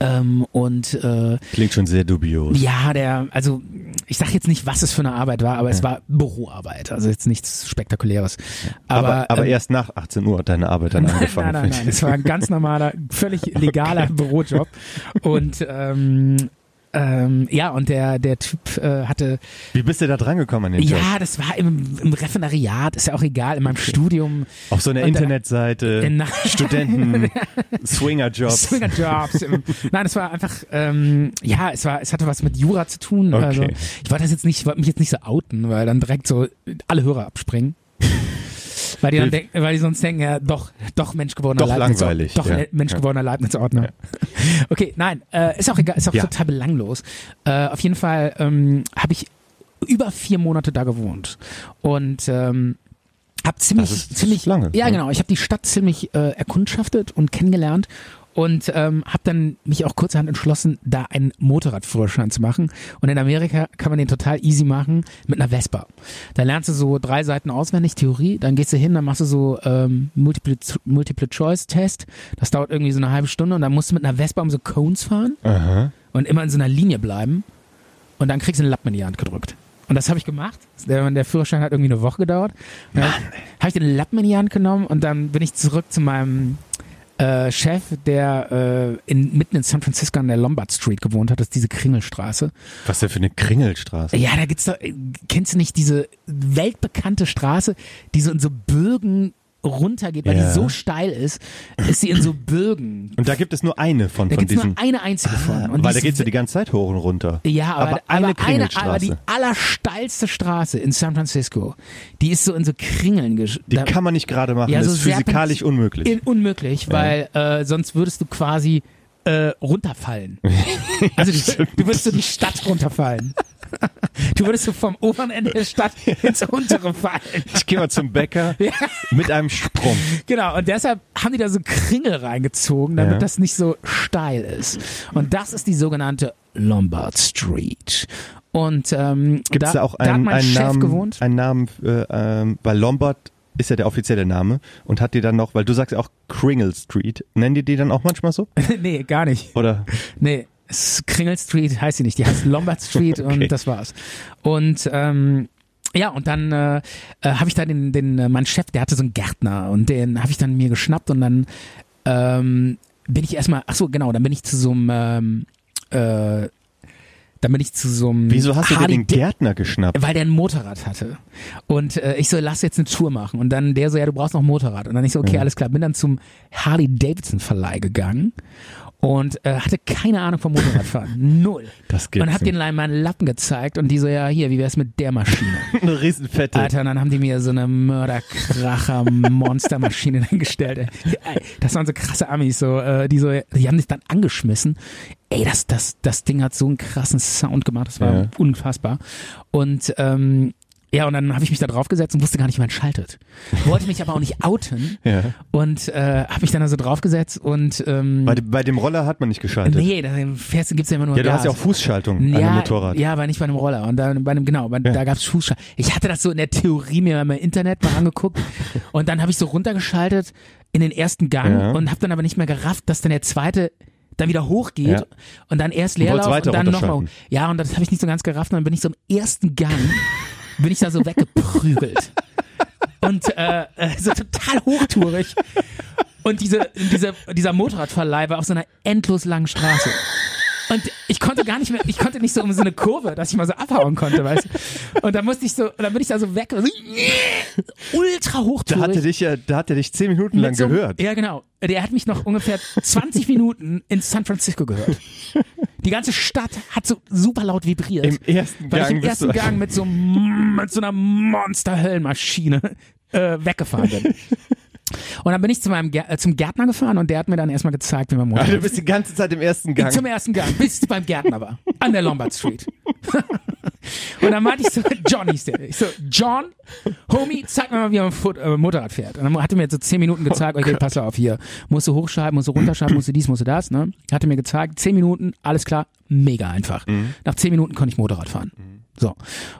Ähm, und äh,
Klingt schon sehr dubios.
ja, der, also ich sag jetzt nicht, was es für eine Arbeit war, aber es
Ja.
war Büroarbeit, also jetzt nichts Spektakuläres. Aber,
aber aber
ähm,
erst nach 18 Uhr hat deine Arbeit dann angefangen.
nein, nein, nein. Es war ein ganz normaler, völlig (laughs) legaler Bürojob. Und ähm, ähm, ja, und der, der Typ äh, hatte,
Wie bist du da dran gekommen an den Job?
ja, das war im, im Referendariat, ist ja auch egal, in meinem Studium.
Auf so einer
dann-
Internetseite,
In- (laughs)
Studenten, (laughs) Swingerjobs.
Swingerjobs. Nein, es war einfach, ähm, ja, es war, es hatte was mit Jura zu tun.
Okay.
Also, ich wollte das jetzt nicht, ich wollte mich jetzt nicht so outen, weil dann direkt so alle Hörer abspringen. Weil die, dann denken, weil die sonst denken, ja, doch, doch Mensch gewordener
Doch
Leibniz.
langweilig,
Doch
ja.
Mensch
Ja.
gewordener Leibniz-Ordner. Okay, nein, äh, ist auch egal, ist auch
Ja.
total belanglos. Äh, auf jeden Fall ähm, habe ich über vier Monate da gewohnt und ähm, hab ziemlich, ziemlich
lange,
Ja, genau. Ich habe die Stadt ziemlich äh, erkundschaftet und kennengelernt und ähm, habe dann mich auch kurzerhand entschlossen, da einen Motorradführerschein zu machen. Und in Amerika kann man den total easy machen mit einer Vespa. Da lernst du so drei Seiten auswendig Theorie, dann gehst du hin, dann machst du so ähm, Multiple, Multiple Choice Test. Das dauert irgendwie so eine halbe Stunde und dann musst du mit einer Vespa um so Cones fahren
Aha.
und immer in so einer Linie bleiben und dann kriegst du einen Lappen in die Hand gedrückt. Und das habe ich gemacht. Der, der Führerschein hat irgendwie eine Woche gedauert. Dann habe ich den Lappen in die Hand genommen und dann bin ich zurück zu meinem äh, Chef, der äh, in, mitten in San Francisco an der Lombard Street gewohnt hat. Das ist diese Kringelstraße.
Was denn für eine Kringelstraße?
Ja, da gibt's doch, äh, kennst du nicht diese weltbekannte Straße, die so in so Bögen runtergeht, weil
Ja.
die so steil ist, ist sie in so Bögen. (laughs)
Und da gibt es nur eine von,
Da
von diesen.
nur eine einzige von.
Ah,
Und
weil da
ist
geht's ja die ganze Zeit hoch und runter.
Ja, aber,
Aber
aber,
eine
eine,
Kringelstraße.
aber die allersteilste Straße in San Francisco, die ist so in so Kringeln
Die
da-
kann man nicht gerade machen.
Ja,
das
so
ist physikalisch unmöglich.
in, unmöglich, weil äh, sonst würdest du quasi äh, runterfallen. (laughs) Also du, du würdest so die Stadt runterfallen. (laughs) Du würdest so vom oberen Ende der Stadt ins untere fallen.
Ich gehe mal zum Bäcker (laughs)
Ja.
mit einem Sprung.
Genau, und deshalb haben die da so Kringel reingezogen, damit
Ja.
das nicht so steil ist. Und das ist die sogenannte Lombard Street. Und ähm,
Gibt es
da,
da auch
da hat
einen,
mein
einen,
Chef
Namen,
gewohnt.
einen Namen, äh, ähm, weil Lombard ist ja der offizielle Name und hat die dann noch, weil du sagst ja auch Kringle Street, nennen die die dann auch manchmal so? (laughs)
nee, gar nicht.
Oder?
Nee, Kringle Street heißt sie nicht. Die heißt Lombard (laughs) Street
Okay.
und das war's. Und ähm, ja, und dann äh, äh, habe ich da den, den, äh, mein Chef, der hatte so einen Gärtner und den habe ich dann mir geschnappt und dann ähm, bin ich erstmal, ach so, genau, dann bin ich zu so einem, ähm, äh, dann bin ich zu so einem
Wieso hast du dir den Gärtner geschnappt?
weil der ein Motorrad hatte. Und äh, ich so, lass jetzt eine Tour machen. Und dann der so, ja, du brauchst noch ein Motorrad. Und dann ich so, okay,
Ja.
alles klar. Bin dann zum Harley Davidson Verleih gegangen und äh, hatte keine Ahnung vom Motorradfahren. (laughs) Null.
Das gibt's
und hab den meinen Lappen gezeigt und die so, ja, hier, wie wär's mit der Maschine? (laughs)
Eine riesenfette.
Alter, und dann haben die mir so eine Mörderkracher-Monstermaschine (laughs) hingestellt. Das waren so krasse Amis, so, äh, die so, die haben sich dann angeschmissen. Ey, das, das, das Ding hat so einen krassen Sound gemacht, das war
Ja.
unfassbar. Und ähm, ja, und dann habe ich mich da draufgesetzt und wusste gar nicht, wie man schaltet. Wollte mich aber auch nicht outen (laughs)
Ja.
und äh, habe mich dann also draufgesetzt und ähm,
Bei, dem- bei dem Roller hat man nicht geschaltet.
nee, da fährst du, gibt's ja immer nur
ja, du
Gas.
hast ja auch Fußschaltung an
ja,
dem Motorrad.
Ja, aber nicht bei einem Roller. Und dann bei einem, genau, bei,
Ja.
da gab's Fußschall. Ich hatte das so in der Theorie mir mal im Internet mal angeguckt (laughs) und dann habe ich so runtergeschaltet in den ersten Gang
Ja.
und habe dann aber nicht mehr gerafft, dass dann der zweite dann wieder hochgeht
Ja.
und dann erst
Du
Leerlauf
weiter
und dann nochmal. Ja, und das habe ich nicht so ganz gerafft und dann bin ich so im ersten Gang, (laughs) bin ich da so weggeprügelt. Und äh, äh, so total hochtourig. Und diese, diese, dieser Motorradverleih war auf so einer endlos langen Straße. Und ich konnte gar nicht mehr, ich konnte nicht so um so eine Kurve, dass ich mal so abhauen konnte, weißt du. Und dann musste ich so, und dann bin ich da so weg, so, ultra
Da
hochtourig.
hat er dich ja, da hat er dich zehn Minuten lang
so
gehört.
Ja, genau. Der hat mich noch ungefähr 20 Minuten in San Francisco gehört. Die ganze Stadt hat so super laut vibriert.
Im ersten
weil ich
Gang
im ersten Gang mit so, mit so einer Monster-Höllenmaschine äh, weggefahren bin. Und dann bin ich zu meinem Gär äh, zum Gärtner gefahren und der hat mir dann erstmal gezeigt, wie man Motorrad
Ah, du bist die ganze Zeit im ersten Gang.
zum ersten Gang, bis ich beim Gärtner war. An der Lombard Street. (laughs) und dann meinte ich so, John hieß der. Ich so, John, Homie, zeig mir mal, wie man Fut äh, Motorrad fährt. Und dann hat er mir so zehn Minuten gezeigt, okay, pass auf hier. Musst du hochschreiben, musst du runterschreiben, musst du dies, musst du das, ne? Hat er mir gezeigt, zehn Minuten, alles klar, mega einfach. Nach zehn Minuten konnte ich Motorrad fahren. So.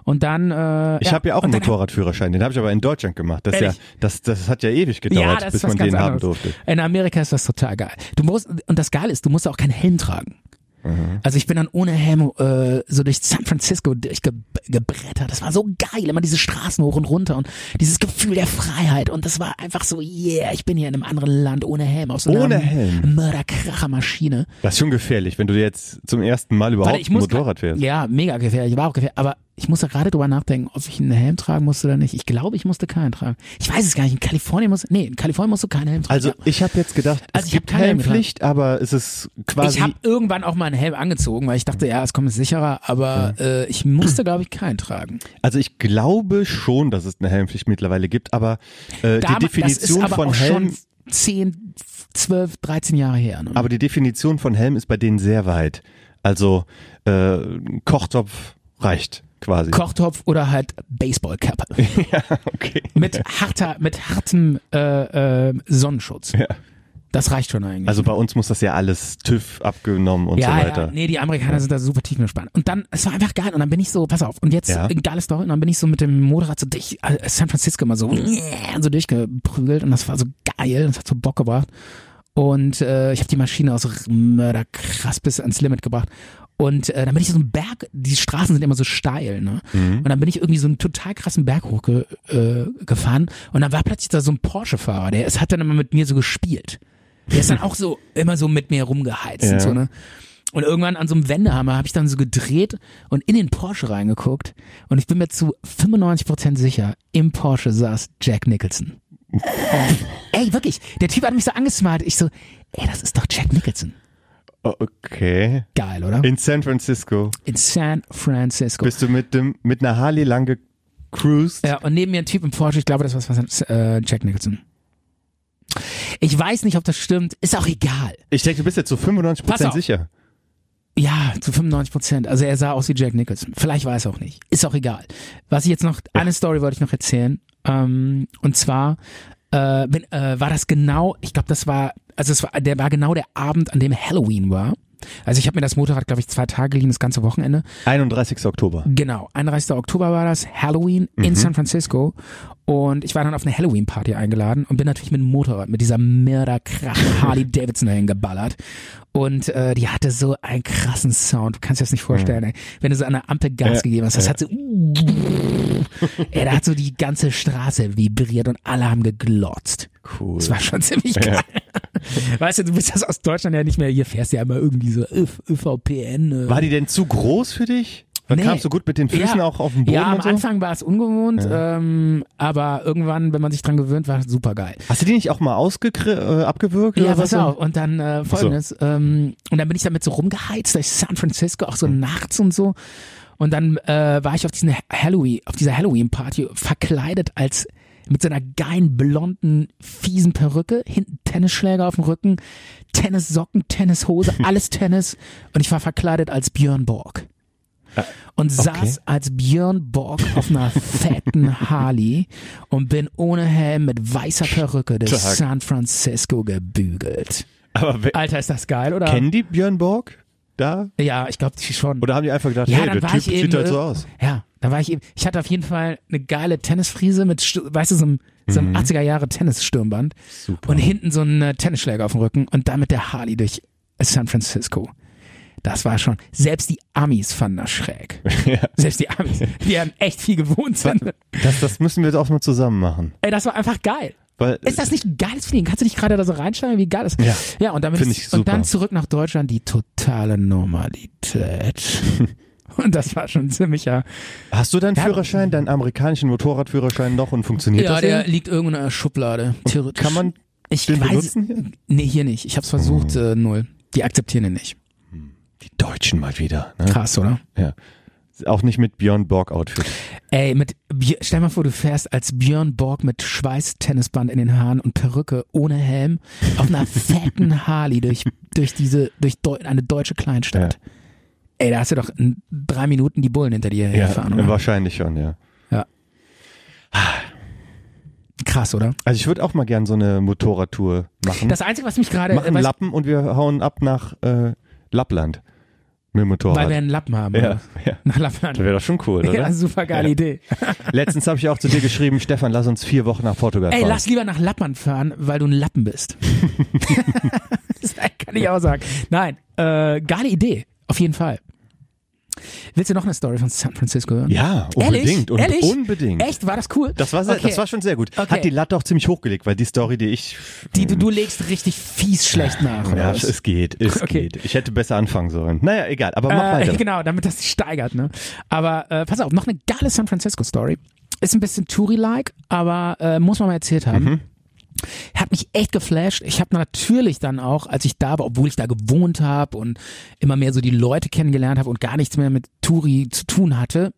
Und dann, äh,
Ich habe ja auch einen Motorradführerschein, den habe ich aber in Deutschland gemacht. Das, ja, das, das hat ja ewig gedauert,
das
bis man den haben
anderes.
durfte.
In Amerika ist das total geil. Du musst, und das Geile ist, du musst auch keinen Helm tragen.
Mhm.
Also ich bin dann ohne Helm äh, so durch San Francisco durchgebrettert. Das war so geil, immer diese Straßen hoch und runter und dieses Gefühl der Freiheit. Und das war einfach so, yeah, ich bin hier in einem anderen Land ohne Helm. Auf so einer
Ohne Helm?
Mörderkrachermaschine.
Das ist schon gefährlich, wenn du jetzt zum ersten Mal überhaupt
Warte,
Motorrad fährst.
Ja, mega gefährlich, war auch gefährlich. Aber ich musste gerade drüber nachdenken, ob ich einen Helm tragen musste oder nicht. Ich glaube, ich musste keinen tragen. Ich weiß es gar nicht. In Kalifornien muss, nee, in Kalifornien musst du keinen Helm tragen.
Also
Ja.
ich habe jetzt gedacht,
Also
es
ich
gibt
keinen Helm
Helmpflicht, aber es ist quasi
Ich habe irgendwann auch mal einen Helm angezogen, weil ich dachte, ja, es kommt sicherer, aber äh, ich musste, glaube ich, keinen tragen.
Also ich glaube schon, dass es eine Helmpflicht mittlerweile gibt, aber äh, die
Dam-
Definition
das ist aber
von Helm,
schon 10, 12, 13 Jahre her. Ne?
aber die Definition von Helm ist bei denen sehr weit. Also äh, ein Kochtopf reicht quasi.
Kochtopf oder halt Baseballkappe (laughs)
ja, okay.
mit harter, mit hartem äh, äh, Sonnenschutz.
Ja.
Das reicht schon eigentlich.
Also bei uns muss das ja alles TÜV abgenommen und
ja,
so weiter.
ja, nee, die Amerikaner sind da super tiefenentspannt. Und dann, es war einfach geil. Und dann bin ich so, pass auf, und jetzt,
Ja.
ein geiles Story, und dann bin ich so mit dem Motorrad so durch äh, San Francisco immer so, (laughs) so durchgeprügelt und das war so geil, das hat so Bock gebracht. Und äh, ich habe die Maschine aus Mörder krass bis ans Limit gebracht. Und äh, dann bin ich so einen Berg, die Straßen sind immer so steil, ne? Und dann bin ich irgendwie so einen total krassen Berg hochgefahren äh, gefahren. und dann war plötzlich da so ein Porsche-Fahrer, der es hat dann immer mit mir so gespielt. Der ist dann (laughs) auch so immer so mit mir rumgeheizt
Ja.
und so, ne? Und irgendwann an so einem Wendehammer habe ich dann so gedreht und in den Porsche reingeguckt und ich bin mir zu 95% sicher, im Porsche saß Jack Nicholson. (laughs) ey, wirklich, der Typ hat mich so angesmart. Ich so, ey, das ist doch Jack Nicholson.
Oh, Okay.
Geil, oder?
In San Francisco
In San Francisco.
bist du mit dem mit einer Harley lang gecruised.
Ja, und neben mir ein Typ im Porsche, ich glaube, das war was, äh, Jack Nicholson. Ich weiß nicht, ob das stimmt, ist auch egal.
Ich denke, du bist jetzt zu 95%
Pass auf.
sicher.
Ja, zu 95 Prozent. Also er sah aus wie Jack Nicholson. Vielleicht war es auch nicht. Ist auch egal. Was ich jetzt noch, eine Story wollte ich noch erzählen. Ähm, und zwar äh, bin, äh, war das genau, ich glaube, das war, also es war, der war genau der Abend, an dem Halloween war. Also ich habe mir das Motorrad, glaube ich, zwei Tage geliehen, das ganze Wochenende.
31. Oktober.
Genau, 31. Oktober war das, Halloween in San Francisco. Und ich war dann auf eine Halloween-Party eingeladen und bin natürlich mit dem Motorrad, mit dieser Mörderkrach (laughs) Harley Davidson dahin geballert. Und äh, die hatte so einen krassen Sound, du kannst dir das nicht vorstellen, ey. wenn du so an der Ampel Gas
Ja,
gegeben hast, das
ja.
hat so, (laughs) ey, da hat so die ganze Straße vibriert und alle haben geglotzt.
Cool.
Das war schon ziemlich geil. (laughs) Weißt du, du bist das aus Deutschland ja nicht mehr, hier fährst du ja immer irgendwie so ÖV, ÖVPN. Äh,
War die denn zu groß für dich? Dann
Nee.
kamst du gut mit den Füßen
Ja.
auch auf den Boden
Ja, am
so?
Anfang war es ungewohnt, ähm, aber irgendwann, wenn man sich dran gewöhnt, war es super geil.
Hast du die nicht auch mal äh, abgewürgt?
Ja, pass
was?
auf. Und dann äh, folgendes. Ähm, und dann bin ich damit so rumgeheizt durch San Francisco, auch so
Mhm.
nachts und so. Und dann äh, war ich auf diesen Halloween, auf dieser Halloween-Party verkleidet als mit so einer geilen, blonden, fiesen Perücke, hinten Tennisschläger auf dem Rücken, Tennissocken, Tennishose, (laughs) alles Tennis. Und ich war verkleidet als Björn Borg. Und saß als Björn Borg auf einer fetten (laughs) Harley und bin ohne Helm mit weißer Perücke durch. San Francisco gebügelt. Alter, ist das geil, oder?
kennen die Björn Borg da?
ja, ich glaube schon.
Oder haben die einfach gedacht,
ja,
hey, der Typ sieht halt so aus?
Ja, da war ich eben, ich hatte auf jeden Fall eine geile Tennisfriese mit, weißt du, so einem, so einem 80er Jahre Tennisstirnband
Super.
und hinten so ein äh, Tennisschläger auf dem Rücken und dann mit der Harley durch San Francisco. Das war schon, selbst die Amis fanden das schräg. (laughs) Selbst die Amis, die haben echt viel gewohnt sind.
Das, das müssen wir jetzt auch mal zusammen machen.
Ey, das war einfach geil.
Weil,
Ist das nicht ein geiles Feeling? Kannst du nicht gerade da so reinsteigen, wie geil das ist?
Ja.
ja und,
Find
ich,
ich
und dann
super.
zurück nach Deutschland, die totale Normalität. (laughs) und das war schon ziemlicher.
hast du deinen
Ja.
Führerschein, deinen amerikanischen Motorradführerschein noch und funktioniert
Ja,
das?
der
hier?
liegt irgendwo in einer Schublade. Theoretisch.
Kann man
ich
den
weiß,
benutzen hier?
Nee, hier nicht. Ich hab's versucht, äh, null. Die akzeptieren den nicht.
Die Deutschen mal wieder. Ne?
Krass, oder?
Ja. Auch nicht mit Björn Borg Outfit.
Ey, mit stell mal vor, du fährst als Björn Borg mit Schweißtennisband in den Haaren und Perücke ohne Helm auf einer (laughs) fetten Harley durch, durch diese, durch Deu eine deutsche Kleinstadt. Ey, da hast du doch in drei Minuten die Bullen hinter dir herfahren. oder?
wahrscheinlich schon, ja.
Krass, oder?
Also ich würde auch mal gern so eine Motorradtour machen.
Das Einzige, was mich gerade,
machen
was-
Lappen und wir hauen ab nach äh, Lappland mit dem Motorrad.
weil wir einen Lappen haben.
ja, ja. (laughs)
Nach Lappland.
Das wäre doch schon cool, (laughs) oder?
Ja, super geile
Ja.
Idee. (laughs)
Letztens habe ich auch zu dir geschrieben, Stefan, lass uns vier Wochen nach Portugal
Ey,
fahren.
lass lieber nach Lappland fahren, weil du ein Lappen bist. das kann ich auch sagen. Nein, äh, geile Idee. Auf jeden Fall. Willst du noch eine Story von San Francisco hören?
ja,
Ehrlich?
unbedingt. und
Ehrlich?
Unbedingt.
Echt? War das cool?
Das war, sehr,
Okay.
das war schon sehr gut.
Okay.
Hat die Latte auch ziemlich hochgelegt, weil die Story, die ich.
Die, du, du legst richtig fies schlecht nach. oder
Ja,
was?
es geht, es
Okay.
geht. Ich hätte besser anfangen sollen. Naja, egal, aber mach
äh,
weiter. (laughs)
Genau, damit das sich steigert. Ne? Aber äh, pass auf, noch eine geile San Francisco-Story. Ist ein bisschen Touri-like, aber äh, muss man mal erzählt haben.
Mhm.
Hat mich echt geflasht. Ich habe natürlich dann auch, als ich da war, obwohl ich da gewohnt habe und immer mehr so die Leute kennengelernt habe und gar nichts mehr mit Touri zu tun hatte,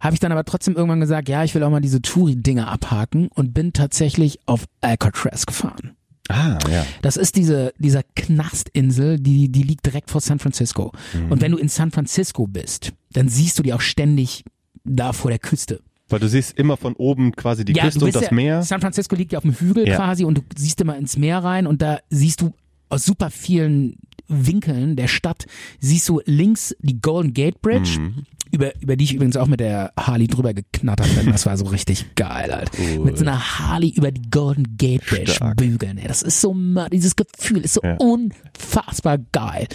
habe ich dann aber trotzdem irgendwann gesagt, ja, ich will auch mal diese Touri-Dinger abhaken und bin tatsächlich auf Alcatraz gefahren.
Ah, ja.
Das ist diese, dieser Knastinsel, die, die liegt direkt vor San Francisco.
Mhm.
Und wenn du in San Francisco bist, dann siehst du die auch ständig da vor der Küste.
Weil du siehst immer von oben quasi die Küste
du
und das
ja,
Meer.
San Francisco liegt ja auf dem Hügel
Ja.
quasi und du siehst immer ins Meer rein und da siehst du aus super vielen Winkeln der Stadt, siehst du links die Golden Gate Bridge,
Mhm.
über, über die ich übrigens auch mit der Harley drüber geknattert bin. Das war so richtig geil, halt.
Cool.
Mit so einer Harley über die Golden Gate Bridge
Stark.
bügeln. Ey. Das ist so, dieses Gefühl ist so
Ja.
unfassbar geil.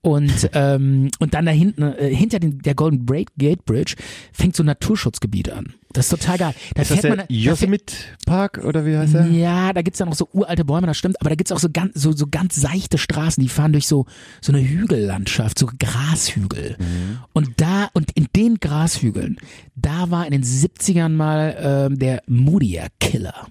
Und, (laughs) ähm, und dann da hinten, äh, hinter den, der Golden Gate Bridge fängt so ein Naturschutzgebiet an. Das ist total geil. Da
Ist das der
man,
Yosemite Park oder wie heißt er?
ja, da gibt's ja noch so uralte Bäume, das stimmt, aber da gibt's auch so ganz, so, so ganz seichte Straßen, die fahren durch so, so eine Hügellandschaft, so Grashügel. Und da, und in den Grashügeln, da war in den 70ern mal ähm, der Moodier Killer.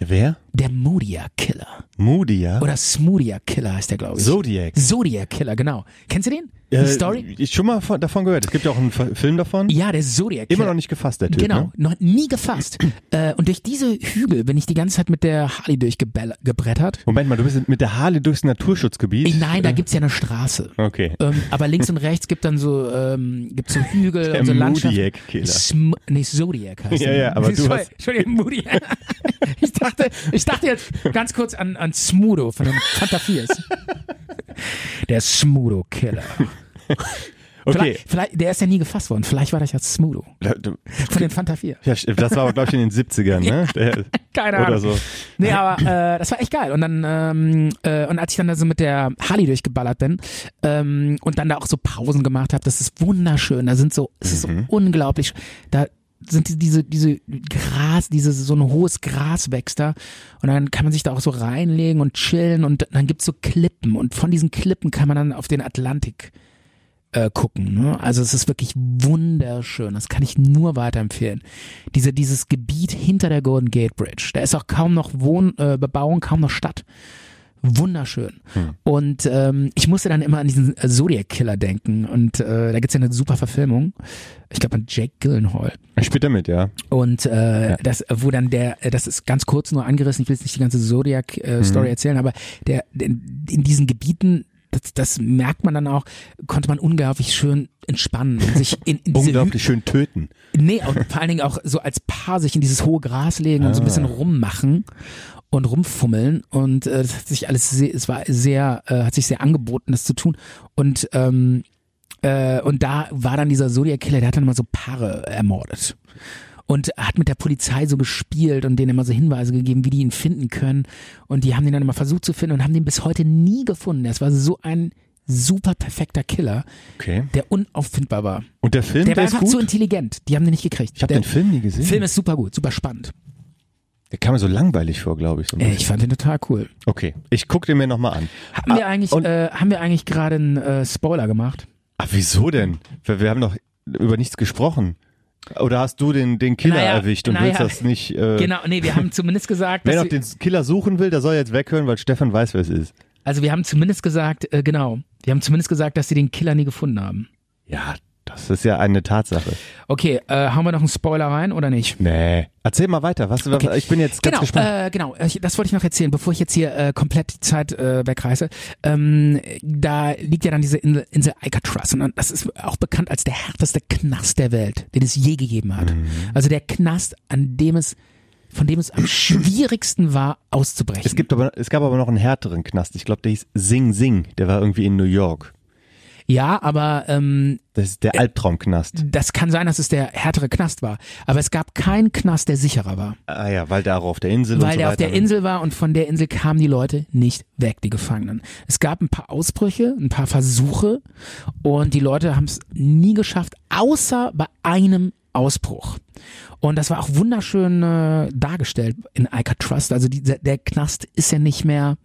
Der wer?
Der Moodier Killer.
Moody, ja?
Oder Smoothier Killer heißt der, glaube ich.
Zodiac.
Zodiac Killer, genau. Kennst du den? Die
Äh,
Story?
Ich schon mal von, davon gehört. Es gibt ja auch einen Film davon.
Ja, der Zodiac.
Immer noch nicht gefasst, der Typ.
Genau,
Ne?
noch nie gefasst. (clears throat) äh, und durch diese Hügel bin ich die ganze Zeit mit der Harley durchgebrettert.
Moment mal, du bist mit der Harley durchs Naturschutzgebiet.
Nein, da
Äh,
gibt's ja eine Straße.
Okay.
Ähm, aber links und (laughs) rechts gibt dann so, ähm, gibt's so Hügel
Der
und so Landschaften.
Moodiac-Killer.
Sm nee, Zodiac heißt
Ja, ja, aber (laughs) du
Sorry,
hast-
Entschuldigung, Moody. (laughs) ich dachte, ich dachte jetzt ganz kurz an, an Smudo von den Fantafiers. Der Smudo-Killer. (laughs)
Okay.
Vielleicht, vielleicht, der ist ja nie gefasst worden. Vielleicht war das ja Smudo von den Fantafier.
Ja, st- das war aber, glaube ich, in den 70ern, ne? (laughs) Der,
Keine Ahnung.
oder so.
Nee, aber äh, das war echt geil. Und dann, ähm, äh, und als ich dann da so mit der Harley durchgeballert bin ähm, und dann da auch so Pausen gemacht habe, das ist wunderschön. Da sind so, es ist so unglaublich. Da sind die- diese, diese Gras, diese, so ein hohes Gras wächst da. Und dann kann man sich da auch so reinlegen und chillen und dann gibt's so Klippen. Und von diesen Klippen kann man dann auf den Atlantik äh, gucken. Ne? Also es ist wirklich wunderschön. Das kann ich nur weiterempfehlen. Diese, dieses Gebiet hinter der Golden Gate Bridge, da ist auch kaum noch Wohn äh, Bebauung, kaum noch Stadt. Wunderschön. Und ähm, ich musste dann immer an diesen äh, Zodiac Killer denken. Und äh, da gibt's ja eine super Verfilmung. Ich glaube an Jake Gyllenhaal.
Er spielt damit, ja.
Und äh, das, wo dann der, äh, das ist ganz kurz nur angerissen, ich will jetzt nicht die ganze Zodiac-Story erzählen, aber der, der in diesen Gebieten, das, das merkt man dann auch, konnte man unglaublich schön entspannen und sich in, in diese Hü
Unglaublich schön töten.
Nee, und vor allen Dingen auch so als Paar sich in dieses hohe Gras legen und so ein bisschen rummachen und rumfummeln. Und äh, das hat sich alles sehr, es war sehr, äh, hat sich sehr angeboten, das zu tun. Und ähm, äh, und da war dann dieser Zodiac Killer, der hat dann immer so Paare ermordet und hat mit der Polizei so gespielt und denen immer so Hinweise gegeben, wie die ihn finden können und die haben den dann immer versucht zu finden und haben den bis heute nie gefunden. Das war so ein super perfekter Killer,
Okay.
der unauffindbar war.
Und der Film,
Der
der,
war
ist
einfach zu intelligent. Die haben den nicht gekriegt.
ich habe den Film nie gesehen.
Film ist super gut, super spannend.
der kam mir so langweilig vor, glaube ich. So bisschen.
ich fand den total cool.
okay, ich gucke den mir nochmal an.
Haben wir
Ah,
eigentlich,
und-
äh, haben wir eigentlich gerade einen äh, Spoiler gemacht?
Ah, wieso denn? Wir, wir haben doch über nichts gesprochen. Oder hast du den, den Killer
Naja,
erwischt und
naja.
willst das nicht... Äh,
Genau, nee, wir haben zumindest gesagt,
Wer
dass
noch den Killer suchen will, der soll jetzt weghören, weil Stefan weiß, wer es ist.
Also wir haben zumindest gesagt, äh, genau, wir haben zumindest gesagt, dass sie den Killer nie gefunden haben.
Ja, das ist ja eine Tatsache.
Okay, äh, haben wir noch einen Spoiler rein oder nicht?
Nee. Erzähl mal weiter. Was, was ich bin jetzt ganz
genau,
gespannt.
Äh, genau, das wollte ich noch erzählen, bevor ich jetzt hier äh, komplett die Zeit äh, wegreiße. Ähm, da liegt ja dann diese Insel, Insel Alcatraz und das ist auch bekannt als der härteste Knast der Welt, den es je gegeben hat.
Mhm.
Also der Knast, an dem es von dem es am (coughs) schwierigsten war, auszubrechen.
es, gibt aber, es gab aber noch einen härteren Knast. Ich glaube, der hieß Sing Sing. Der war irgendwie in New York.
Ja, aber ähm,
Das ist der Albtraumknast.
das kann sein, dass es der härtere Knast war. Aber es gab keinen Knast, der sicherer war.
Ah ja, weil der auch auf der Insel und
Weil
so
der auf der Insel war und von der Insel kamen die Leute nicht weg, die Gefangenen. Es gab ein paar Ausbrüche, ein paar Versuche und die Leute haben es nie geschafft, außer bei einem Ausbruch. Und das war auch wunderschön äh, dargestellt in Alcatraz. Also die, der Knast ist ja nicht mehr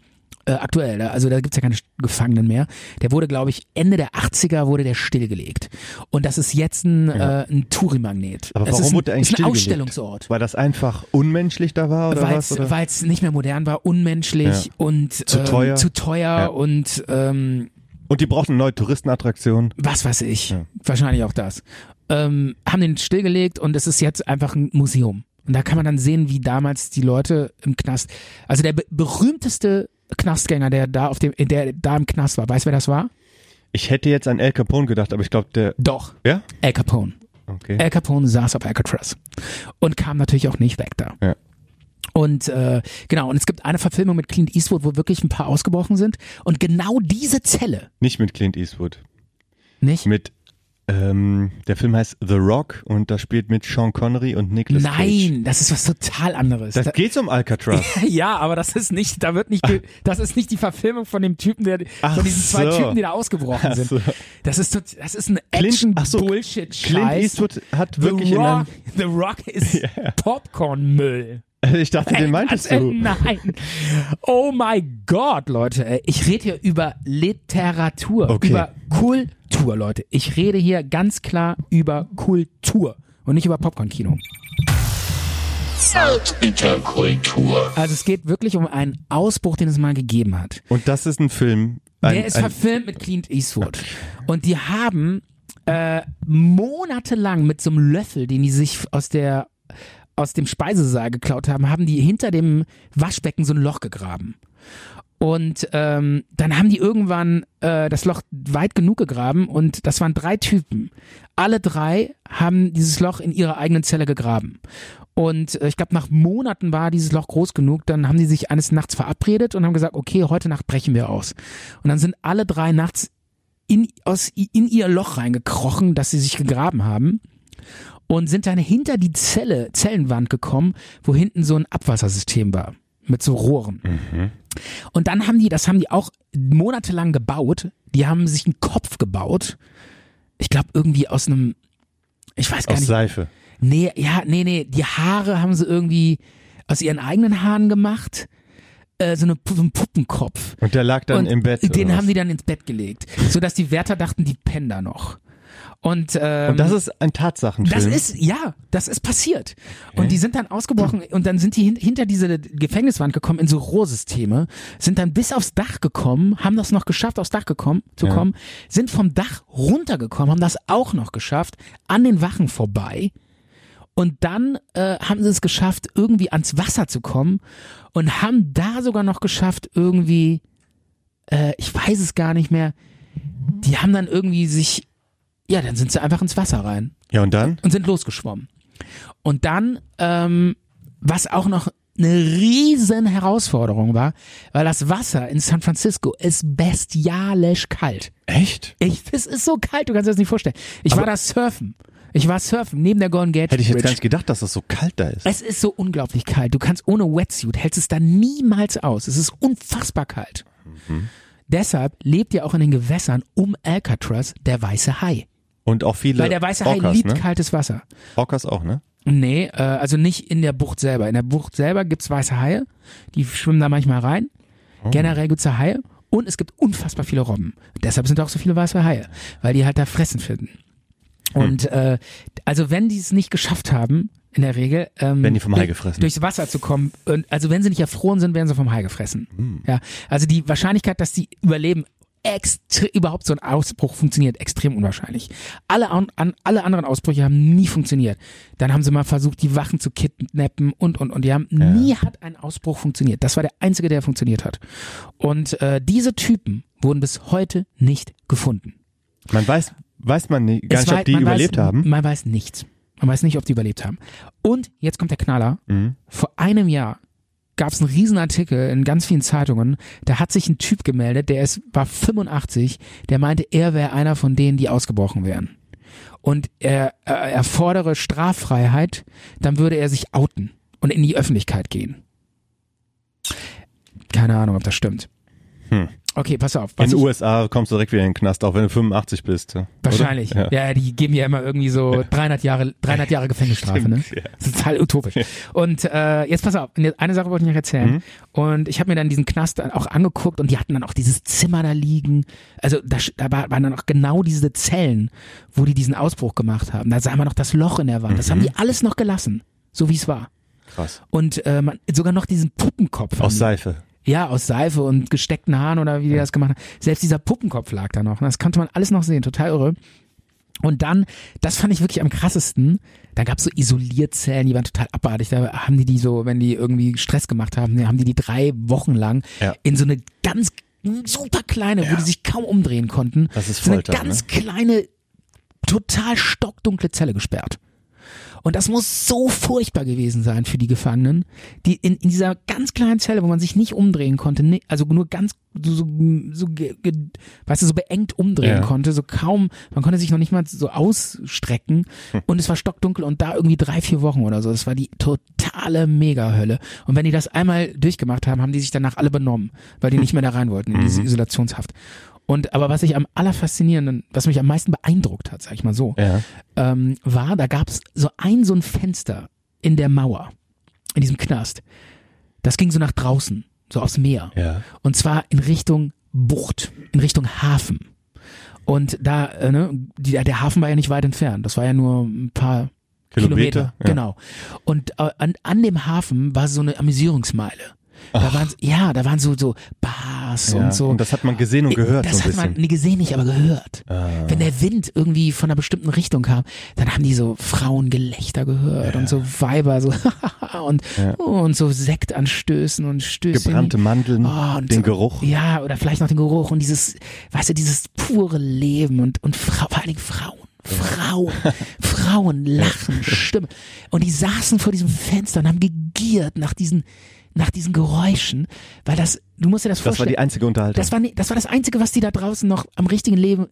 äh, aktuell. Also da gibt's ja keine Gefangenen mehr. Der wurde, glaube ich, Ende der 80er wurde der stillgelegt. Und das ist jetzt ein, äh, ein Touri-Magnet.
Aber
Es
warum
ist ein,
wurde der eigentlich
ist ein? Ausstellungsort.
Weil das einfach unmenschlich da war oder was? Oder?
Weil es nicht mehr modern war, unmenschlich
Ja.
und
Zu
ähm,
teuer.
zu teuer
Ja.
und ähm,
Und die brauchten eine neue Touristenattraktion.
was weiß ich.
Ja.
Wahrscheinlich auch das. Ähm, haben den stillgelegt und es ist jetzt einfach ein Museum. Und da kann man dann sehen, wie damals die Leute im Knast, also der be berühmteste Knastgänger, der da auf dem, der da im Knast war, weißt du, wer das war?
Ich hätte jetzt an El Capone gedacht, aber ich glaube, der.
Doch,
Ja?
Al Capone.
Okay.
Al Capone saß auf Alcatraz und kam natürlich auch nicht weg da.
Ja.
Und äh, genau, und es gibt eine Verfilmung mit Clint Eastwood, wo wirklich ein paar ausgebrochen sind. Und genau diese Zelle,
Nicht mit Clint Eastwood.
nicht?
Mit. Ähm, der Film heißt The Rock und da spielt mit Sean Connery und Nicolas Cage.
Nein, das ist was total anderes.
Das
Da-
geht's um Alcatraz. (laughs)
ja, aber das ist nicht, da wird nicht, ge- das ist nicht die Verfilmung von dem Typen, der,
Ach
von diesen zwei
so.
Typen, die da ausgebrochen sind.
so.
Das ist, das ist ein
Clint- ach so,
Action-Bullshit-Scheiß.
Clint Eastwood hat
The
wirklich in einem,
Rock, (laughs) The Rock ist (laughs) Popcornmüll. (laughs)
Ich dachte, den meintest
Also,
du.
Nein. Oh my God, Leute. Ich rede hier über Literatur,
Okay.
über Kultur, Leute. Ich rede hier ganz klar über Kultur und nicht über Popcorn-Kino.
Interkultur.
Also es geht wirklich um einen Ausbruch, den es mal gegeben hat.
Und das ist ein Film. Ein,
Der ist
ein,
verfilmt mit Clint Eastwood. Und die haben äh, monatelang mit so einem Löffel, den die sich aus der aus dem Speisesaal geklaut haben, haben die hinter dem Waschbecken so ein Loch gegraben. Und ähm, dann haben die irgendwann äh, das Loch weit genug gegraben und das waren drei Typen. Alle drei haben dieses Loch in ihrer eigenen Zelle gegraben. Und äh, ich glaube, nach Monaten war dieses Loch groß genug. Dann haben die sich eines Nachts verabredet und haben gesagt, okay, heute Nacht brechen wir aus. Und dann sind alle drei nachts in, aus, in ihr Loch reingekrochen, das sie sich gegraben haben. Und sind dann hinter die Zelle, Zellenwand gekommen, wo hinten so ein Abwassersystem war. Mit so Rohren. Und dann haben die, das haben die auch monatelang gebaut. Die haben sich einen Kopf gebaut. Ich glaube irgendwie aus einem, ich weiß gar
aus
nicht.
Seife.
Nee, ja, nee, nee. Die Haare haben sie irgendwie aus ihren eigenen Haaren gemacht. Äh, so, eine, so ein Puppenkopf.
Und der lag dann
und
im Bett.
Den haben die dann ins Bett gelegt. Sodass die Wärter dachten, die pennen da noch. Und, ähm,
Und das ist ein Tatsachenfilm.
das ist, ja, das ist passiert. Und die sind dann ausgebrochen und dann sind die hin, hinter diese Gefängniswand gekommen in so Rohrsysteme, sind dann bis aufs Dach gekommen, haben das noch geschafft, aufs Dach gekommen, zu
Ja.
kommen, sind vom Dach runtergekommen, haben das auch noch geschafft, an den Wachen vorbei. Und dann äh, haben sie es geschafft, irgendwie ans Wasser zu kommen und haben da sogar noch geschafft, irgendwie, äh, ich weiß es gar nicht mehr, die haben dann irgendwie sich, ja, dann sind sie einfach ins Wasser rein
ja, und dann?
und sind losgeschwommen. Und dann, ähm, was auch noch eine riesen Herausforderung war, weil das Wasser in San Francisco ist bestialisch kalt.
Echt?
Ich, es ist so kalt, du kannst dir das nicht vorstellen. Ich war da surfen. Ich war surfen neben der Golden Gate
Hätte ich jetzt
Bridge.
gar nicht gedacht, dass das so kalt da ist.
Es ist so unglaublich kalt. Du kannst ohne Wetsuit, hältst es da niemals aus. Es ist unfassbar kalt. Deshalb lebt ja auch in den Gewässern um Alcatraz der weiße Hai.
Und auch viele
Weil der weiße Hai
Orcas,
liebt
ne?
kaltes Wasser.
Orcas auch, ne?
Nee, äh, also nicht in der Bucht selber. In der Bucht selber gibt's weiße Haie, die schwimmen da manchmal rein.
Oh.
Generell gibt's da Haie und es gibt unfassbar viele Robben. Deshalb sind auch so viele weiße Haie, weil die halt da Fressen finden.
Hm.
Und äh, also wenn die es nicht geschafft haben, in der Regel. Ähm,
Werden die vom Hai gefressen?
Durchs Wasser zu kommen. Und, also wenn sie nicht erfroren sind, werden sie vom Hai gefressen.
Hm.
Ja, also die Wahrscheinlichkeit, dass die überleben, überhaupt so ein Ausbruch funktioniert, extrem unwahrscheinlich. Alle, an, an, alle anderen Ausbrüche haben nie funktioniert. Dann haben sie mal versucht, die Wachen zu kidnappen und, und, und. Die haben, nie hat ein Ausbruch funktioniert. Das war der einzige, der funktioniert hat. Und äh, diese Typen wurden bis heute nicht gefunden.
Man weiß, weiß man nicht, gar
Es
nicht,
war-
ob die überlebt
weiß,
haben.
Man weiß nichts. Man weiß nicht, ob die überlebt haben. Und jetzt kommt der Knaller.
Mhm.
Vor einem Jahr gab es einen Riesenartikel in ganz vielen Zeitungen. Da hat sich ein Typ gemeldet, der ist, war 85, der meinte, er wäre einer von denen, die ausgebrochen wären. Und er, er, er fordere Straffreiheit, dann würde er sich outen und in die Öffentlichkeit gehen. Keine Ahnung, ob das stimmt.
Hm.
Okay, pass auf.
In den USA kommst du direkt wieder in den Knast, auch wenn du 85 bist. oder?
Wahrscheinlich.
Ja.
Ja. die geben ja immer irgendwie so 300 Jahre, 300 Jahre Gefängnisstrafe, ne? (laughs)
Stimmt, ja.
Das ist total utopisch. Und äh, jetzt pass auf, eine Sache wollte ich noch erzählen.
Mhm.
Und ich habe mir dann diesen Knast auch angeguckt und die hatten dann auch dieses Zimmer da liegen. Also da, da war- waren dann auch genau diese Zellen, wo die diesen Ausbruch gemacht haben. Da sah man noch das Loch in der Wand.
Mhm.
Das haben die alles noch gelassen, so wie es war.
Krass.
Und äh, man, sogar noch diesen Puppenkopf.
Aus Seife.
Ja, aus Seife und gesteckten Haaren oder wie die das gemacht haben. Selbst dieser Puppenkopf lag da noch. Das konnte man alles noch sehen, total irre. Und dann, das fand ich wirklich am krassesten, da gab's so Isolierzellen, die waren total abartig. Da haben die die so, wenn die irgendwie Stress gemacht haben, haben die die drei Wochen lang
Ja.
in so eine ganz super kleine, wo die sich kaum umdrehen konnten,
Das ist
so eine
Folter, ne?
ganz kleine, total stockdunkle Zelle gesperrt. Und das muss so furchtbar gewesen sein für die Gefangenen, die in, in dieser ganz kleinen Zelle, wo man sich nicht umdrehen konnte, ne, also nur ganz so, so, so ge, ge, weißt du, so beengt umdrehen
Ja.
konnte, so kaum, man konnte sich noch nicht mal so ausstrecken
Hm.
und es war stockdunkel und da irgendwie drei, vier Wochen oder so. Das war die totale Mega-Hölle. Und wenn die das einmal durchgemacht haben, haben die sich danach alle benommen, weil die nicht mehr da rein wollten in
Mhm.
diese Isolationshaft. Und aber was ich am allerfaszinierenden, was mich am meisten beeindruckt hat, sag ich mal so,
Ja.
ähm, war, da gab's so ein so ein Fenster in der Mauer, in diesem Knast. Das ging so nach draußen, so aufs Meer.
Ja.
Und zwar in Richtung Bucht, in Richtung Hafen. Und da, äh, ne, die, der Hafen war ja nicht weit entfernt. Das war ja nur ein paar
Kilometer,
Kilometer.
ja.
Genau. Und äh, an, an dem Hafen war so eine Amüsierungsmeile. Da waren, ja, da waren so, so Bars
ja.
und so.
Und das hat man gesehen und gehört
Das
so ein
hat man
bisschen.
nie gesehen, nicht aber gehört.
Ah.
Wenn der Wind irgendwie von einer bestimmten Richtung kam, dann haben die so Frauengelächter gehört und so Weiber so (laughs) und, und so Sektanstößen und Stößen.
Gebrannte Mandeln,
Oh, und
den
so,
Geruch.
Ja, oder vielleicht noch den Geruch und dieses, weißt du, dieses pure Leben und, und Frau, vor allen Dingen Frauen. Frauen, Frauen lachen, (laughs) Stimme. Und die saßen vor diesem Fenster und haben gegiert nach diesen, nach diesen Geräuschen, weil das, du musst dir das
Das war
vorstellen.
die einzige Unterhaltung.
Das war, das war das Einzige, was die da draußen noch am richtigen Leben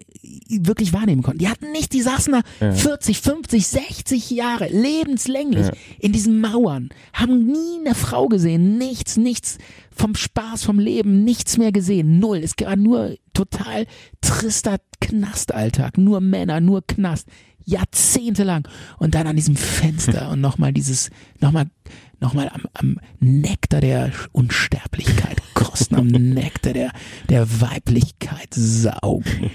wirklich wahrnehmen konnten. Die hatten nicht, die saßen da 40, 50, 60 Jahre, lebenslänglich
Ja.
in diesen Mauern, haben nie eine Frau gesehen, nichts, nichts vom Spaß, vom Leben, nichts mehr gesehen, null. Es war nur total trister Knastalltag, nur Männer, nur Knast, jahrzehntelang. Und dann an diesem Fenster und nochmal dieses, nochmal, nochmal am, am Nektar der Unsterblichkeit kosten, am Nektar der, der Weiblichkeit saugen.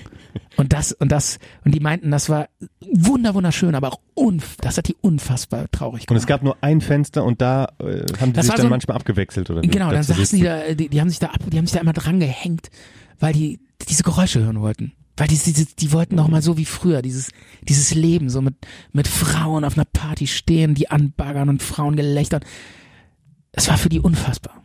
Und das, und das, und die meinten, das war wunder, wunderschön, aber auch unf, das hat die unfassbar traurig
und
gemacht.
es gab nur ein Fenster und da äh, haben die
Das
sich dann
so
manchmal abgewechselt oder?
Genau, dann saßen die da, die, die haben sich da ab, die haben sich da immer dran gehängt, weil die diese Geräusche hören wollten. Weil die, die, die wollten noch mal so wie früher, dieses, dieses Leben, so mit, mit Frauen auf einer Party stehen, die anbaggern und Frauen gelächtern. Es war für die unfassbar.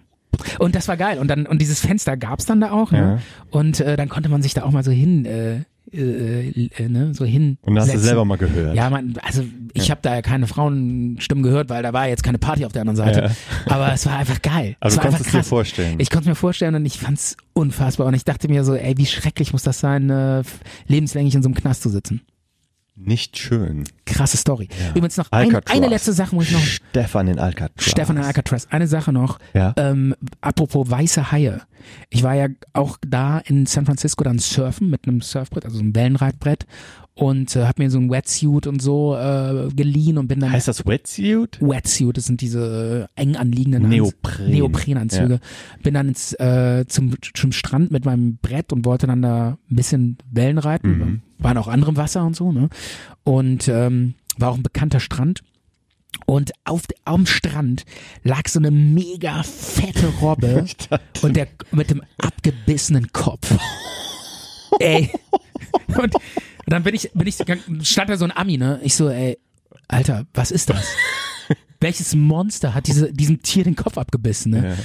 Und das war geil. Und dann, und dieses Fenster gab's dann da auch, ne?
Ja.
Und äh, dann konnte man sich da auch mal so hin, äh, äh, äh, ne, so hin.
Und hast du selber mal gehört.
Ja, man, also ich habe da ja keine Frauenstimmen gehört, weil da war jetzt keine Party auf der anderen Seite. Aber es war einfach geil.
Also
es
du
einfach
es dir vorstellen.
Ich konnte mir vorstellen und ich fand's unfassbar. Und ich dachte mir so, ey, wie schrecklich muss das sein, äh, lebenslänglich in so einem Knast zu sitzen.
Nicht schön.
Krasse Story. Übrigens noch ein, eine letzte Sache muss ich noch.
Stefan in Alcatraz.
Stefan in Alcatraz. Eine Sache noch.
Ja.
Ähm, apropos weiße Haie. Ich war ja auch da in San Francisco dann surfen mit einem Surfbrett, also so einem Wellenreitbrett und äh, hab mir so ein Wetsuit und so äh, geliehen und bin dann
Heißt das Wetsuit?
Wetsuit, das sind diese äh, eng anliegenden
Neopren.
Neoprenanzüge. Bin dann ins, äh, zum, zum Strand mit meinem Brett und wollte dann da ein bisschen Wellen reiten. Waren auch andere im Wasser und so, ne? Und ähm, war auch ein bekannter Strand. Und auf, am Strand lag so eine mega fette Robbe (laughs) und der mit dem abgebissenen Kopf. ey. (laughs) Und, und dann bin ich, bin ich, stand da so ein Ami, ne? Ich so, ey, Alter, was ist das? (laughs) Welches Monster hat diese, diesem Tier den Kopf abgebissen, ne?
Ja.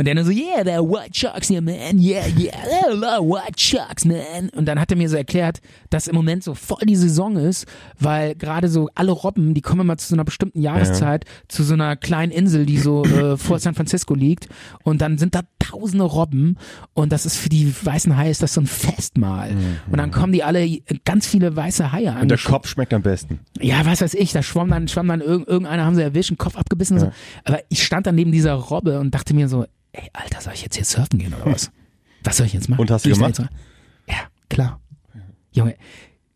Und der nur so, yeah, they're white sharks here, man. Yeah, yeah, I love white sharks, man. Und dann hat er mir so erklärt, dass im Moment so voll die Saison ist, weil gerade so alle Robben, die kommen immer zu so einer bestimmten Jahreszeit zu so einer kleinen Insel, die so äh, (coughs) vor San Francisco liegt. Und dann sind da tausende Robben und das ist für die weißen Haie ist das so ein Festmahl. Und dann kommen die alle, ganz viele weiße Haie an.
Und der Kopf schmeckt am besten.
Ja, was weiß ich, da schwamm dann, schwamm dann irg irgendeiner, haben sie erwischt, einen Kopf abgebissen und so. Aber ich stand dann neben dieser Robbe und dachte mir so, ey, Alter, soll ich jetzt hier surfen gehen oder was? (laughs) Was soll ich jetzt machen?
Und hast du gemacht?
Ja, klar. Junge,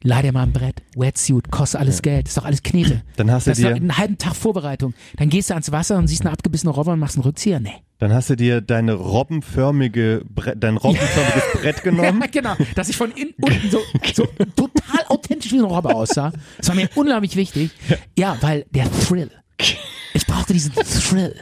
leih dir mal ein Brett, Wetsuit, kostet alles Geld, ist doch alles Knete. (clears throat)
Dann hast du
das ist
dir-
einen halben Tag Vorbereitung. Dann gehst du ans Wasser und siehst eine abgebissene Robbe und machst einen Rückzieher. Nee.
Dann hast du dir deine robbenförmige Brett, dein robbenförmiges (laughs) Brett genommen.
Ja, genau. Dass ich von innen unten so, (laughs) so total authentisch wie eine Robbe aussah. Das war mir unglaublich wichtig. Ja, weil der Thrill. Ich brauchte diesen Thrill.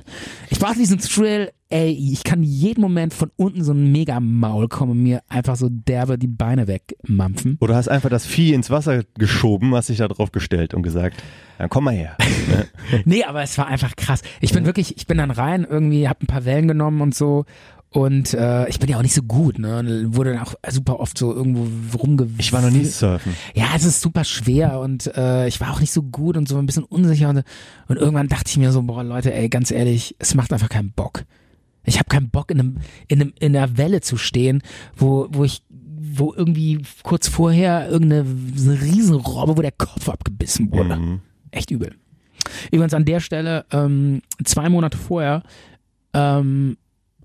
Ich brauchte diesen Thrill. Ey, ich kann jeden Moment von unten so ein Mega-Maul kommen und mir einfach so derbe die Beine wegmampfen.
Oder hast einfach das Vieh ins Wasser geschoben, hast dich da drauf gestellt und gesagt, dann komm mal her. (laughs)
Nee, aber es war einfach krass. Ich bin wirklich, ich bin dann rein, irgendwie, hab ein paar Wellen genommen und so. Und äh, ich bin ja auch nicht so gut, ne? Und wurde dann auch super oft so irgendwo rumge...
Ich war noch nie surfen.
Ja, es ist super schwer und äh, ich war auch nicht so gut und so ein bisschen unsicher und, und irgendwann dachte ich mir so, boah Leute, ey, ganz ehrlich, es macht einfach keinen Bock. Ich habe keinen Bock in einem in einem in einer Welle zu stehen, wo wo ich wo irgendwie kurz vorher irgendeine so Riesenrobbe, wo der Kopf abgebissen wurde.
Mhm.
Echt übel. Übrigens an der Stelle ähm, zwei Monate vorher ähm,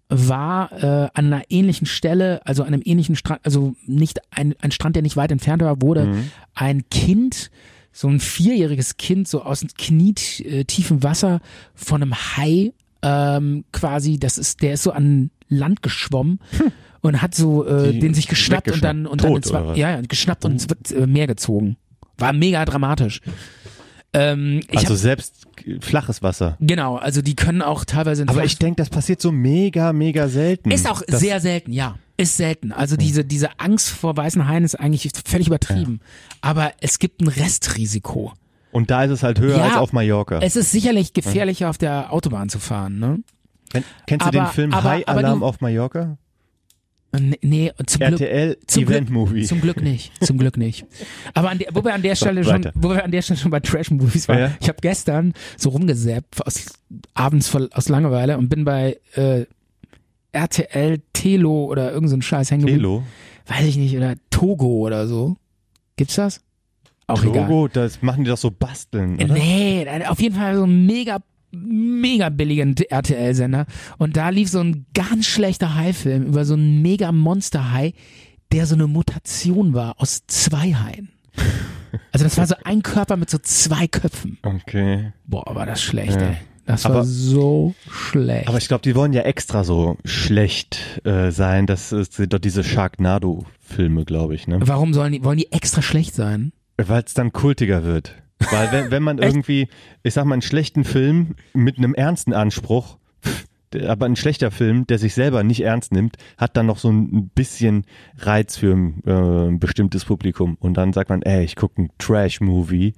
war äh, an einer ähnlichen Stelle, also an einem ähnlichen Strand, also nicht ein, ein Strand, der nicht weit entfernt war, wurde
Mhm.
ein Kind, so ein vierjähriges Kind, so aus knietiefem Wasser von einem Hai ähm, quasi, das ist, der ist so an Land geschwommen und hat so äh,
Die
den sich geschnappt und dann und dann ins,
Tot,
Wa-
was?
ja, ja, geschnappt und ins äh, Meer gezogen. War mega dramatisch. Ähm,
Also
hab,
selbst flaches Wasser.
genau, also die können auch teilweise
Aber ich denke, das passiert so mega, mega selten.
ist auch
das,
sehr selten, ja. Ist selten. Also diese, diese Angst vor weißen Haien ist eigentlich völlig übertrieben. Aber es gibt ein Restrisiko.
Und da ist es halt höher
Ja,
als auf Mallorca.
Es ist sicherlich gefährlicher, auf der Autobahn zu fahren, ne?
Ken- Kennst du
aber-
den Film
aber-
High
aber
Alarm
du-
auf Mallorca?
Nee, nee zum Glück.
RTL
Zum
Event
Glück,
Movie.
Zum Glück nicht. Zum Glück nicht. Aber an der, wo wir an der Stelle schon, wo wir an der Stelle schon bei Trash Movies waren.
Ja.
Ich habe gestern so rumgesäppt aus, abends voll, aus Langeweile und bin bei äh, RTL Telo oder irgend so ein Scheiß hängen.
Telo.
Weiß ich nicht oder Togo oder so. Gibt's das? Auch egal.
Togo, das machen die doch so basteln, oder?
Nee, auf jeden Fall so ein mega, mega billigen RTL-Sender. Und da lief so ein ganz schlechter Hai-Film über so einen mega Monster-Hai, der so eine Mutation war aus zwei Haien. Also das war so ein Körper mit so zwei Köpfen.
Okay.
Boah, war das schlecht,
Ja.
ey. Das
Aber-
war so schlecht.
Aber ich glaube, die wollen ja extra so schlecht äh, sein. Das sind doch diese Sharknado-Filme, glaube ich, ne?
Warum sollen die, wollen die extra schlecht sein?
Weil es dann kultiger wird. Weil wenn, wenn man (laughs) irgendwie, ich sag mal, einen schlechten Film mit einem ernsten Anspruch, aber ein schlechter Film, der sich selber nicht ernst nimmt, hat dann noch so ein bisschen Reiz für ein äh, bestimmtes Publikum. Und dann sagt man, ey, ich gucke einen Trash-Movie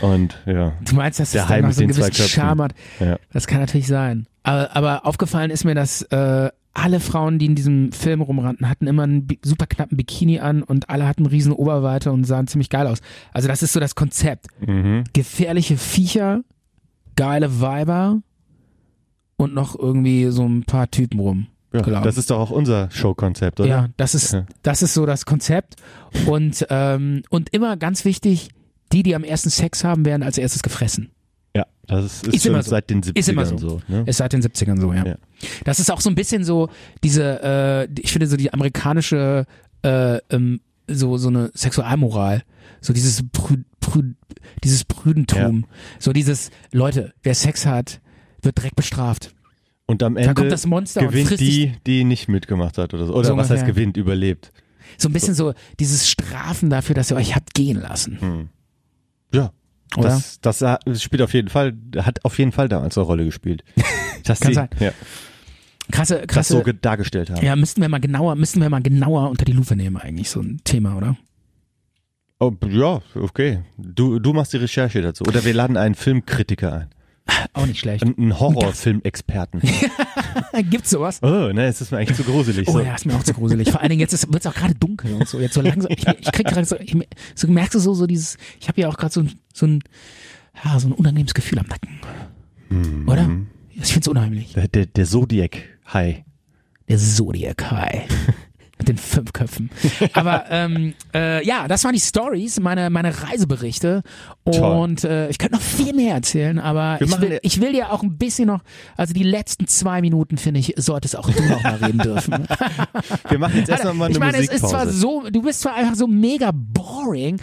und ja.
Du meinst, dass
Der Hai
dann noch so einen gewissen. Charme hat?
ja.
Das kann natürlich sein. Aber, aber aufgefallen ist mir, dass äh, alle Frauen, die in diesem Film rumrannten, hatten immer einen super knappen Bikini an und alle hatten riesen Oberweite und sahen ziemlich geil aus. Also das ist so das Konzept.
Mhm.
Gefährliche Viecher, geile Weiber und noch irgendwie so ein paar Typen rum.
ja
Genau.
das ist doch auch unser Showkonzept, oder?
Ja, das ist,
Ja.
das ist so das Konzept. Und, ähm, und immer ganz wichtig, die, die am ersten Sex haben, werden als erstes gefressen.
Ja, das ist, ist,
immer so.
seit den 70ern
Ist immer so.
so. ne?
Ist seit den 70ern so, ja.
Ja.
Das ist auch so ein bisschen so diese, äh, ich finde so die amerikanische, äh, ähm, so, so eine Sexualmoral. So dieses Prü, Prü, dieses Prüdentum. So dieses, Leute, wer Sex hat, wird direkt bestraft.
Und am Ende
kommt das Monster und
gewinnt die, die nicht mitgemacht hat oder so. Oder
So
was heißt gewinnt, überlebt.
So ein bisschen so dieses Strafen dafür, dass ihr euch habt gehen lassen.
Hm. Ja,
Oder?
Das, das spielt auf jeden Fall, hat auf jeden Fall damals eine Rolle gespielt. (laughs) Dass
Kann
die,
sein.
Ja,
krasse,
das
krasse.
so ge- dargestellt haben.
ja, müssten wir mal genauer, müssten wir mal genauer unter die Lupe nehmen eigentlich, so ein Thema, oder?
Oh, ja, okay. Du, du machst die Recherche dazu. Oder wir laden einen Filmkritiker ein.
Auch nicht schlecht.
Einen Horrorfilmexperten. (laughs) (laughs)
Gibt's sowas?
Oh, ne, es ist mir eigentlich zu gruselig.
Oh
so.
ja, ist mir auch zu gruselig. Vor allen Dingen jetzt wird es auch gerade dunkel und so. Jetzt so langsam. Ich, ich krieg gerade so, ich, so merkst du so, so dieses. Ich habe ja auch gerade so, ein- so ein, ja, so ein unangenehmes Gefühl am Nacken.
Mhm.
Oder? Ich find's unheimlich.
Der, der, der Zodiac-Hai.
Der Zodiac High. Mit den fünf Köpfen. (laughs) Aber ähm, äh, ja, das waren die Stories, meine, meine Reiseberichte. Und äh, ich könnte noch viel mehr erzählen, aber ich will,
ja-
ich will dir auch ein bisschen noch, also die letzten zwei Minuten, finde ich, solltest auch du noch mal reden dürfen. (laughs)
Wir machen jetzt erstmal mal eine
ich meine, es ist zwar so, du bist zwar einfach so mega boring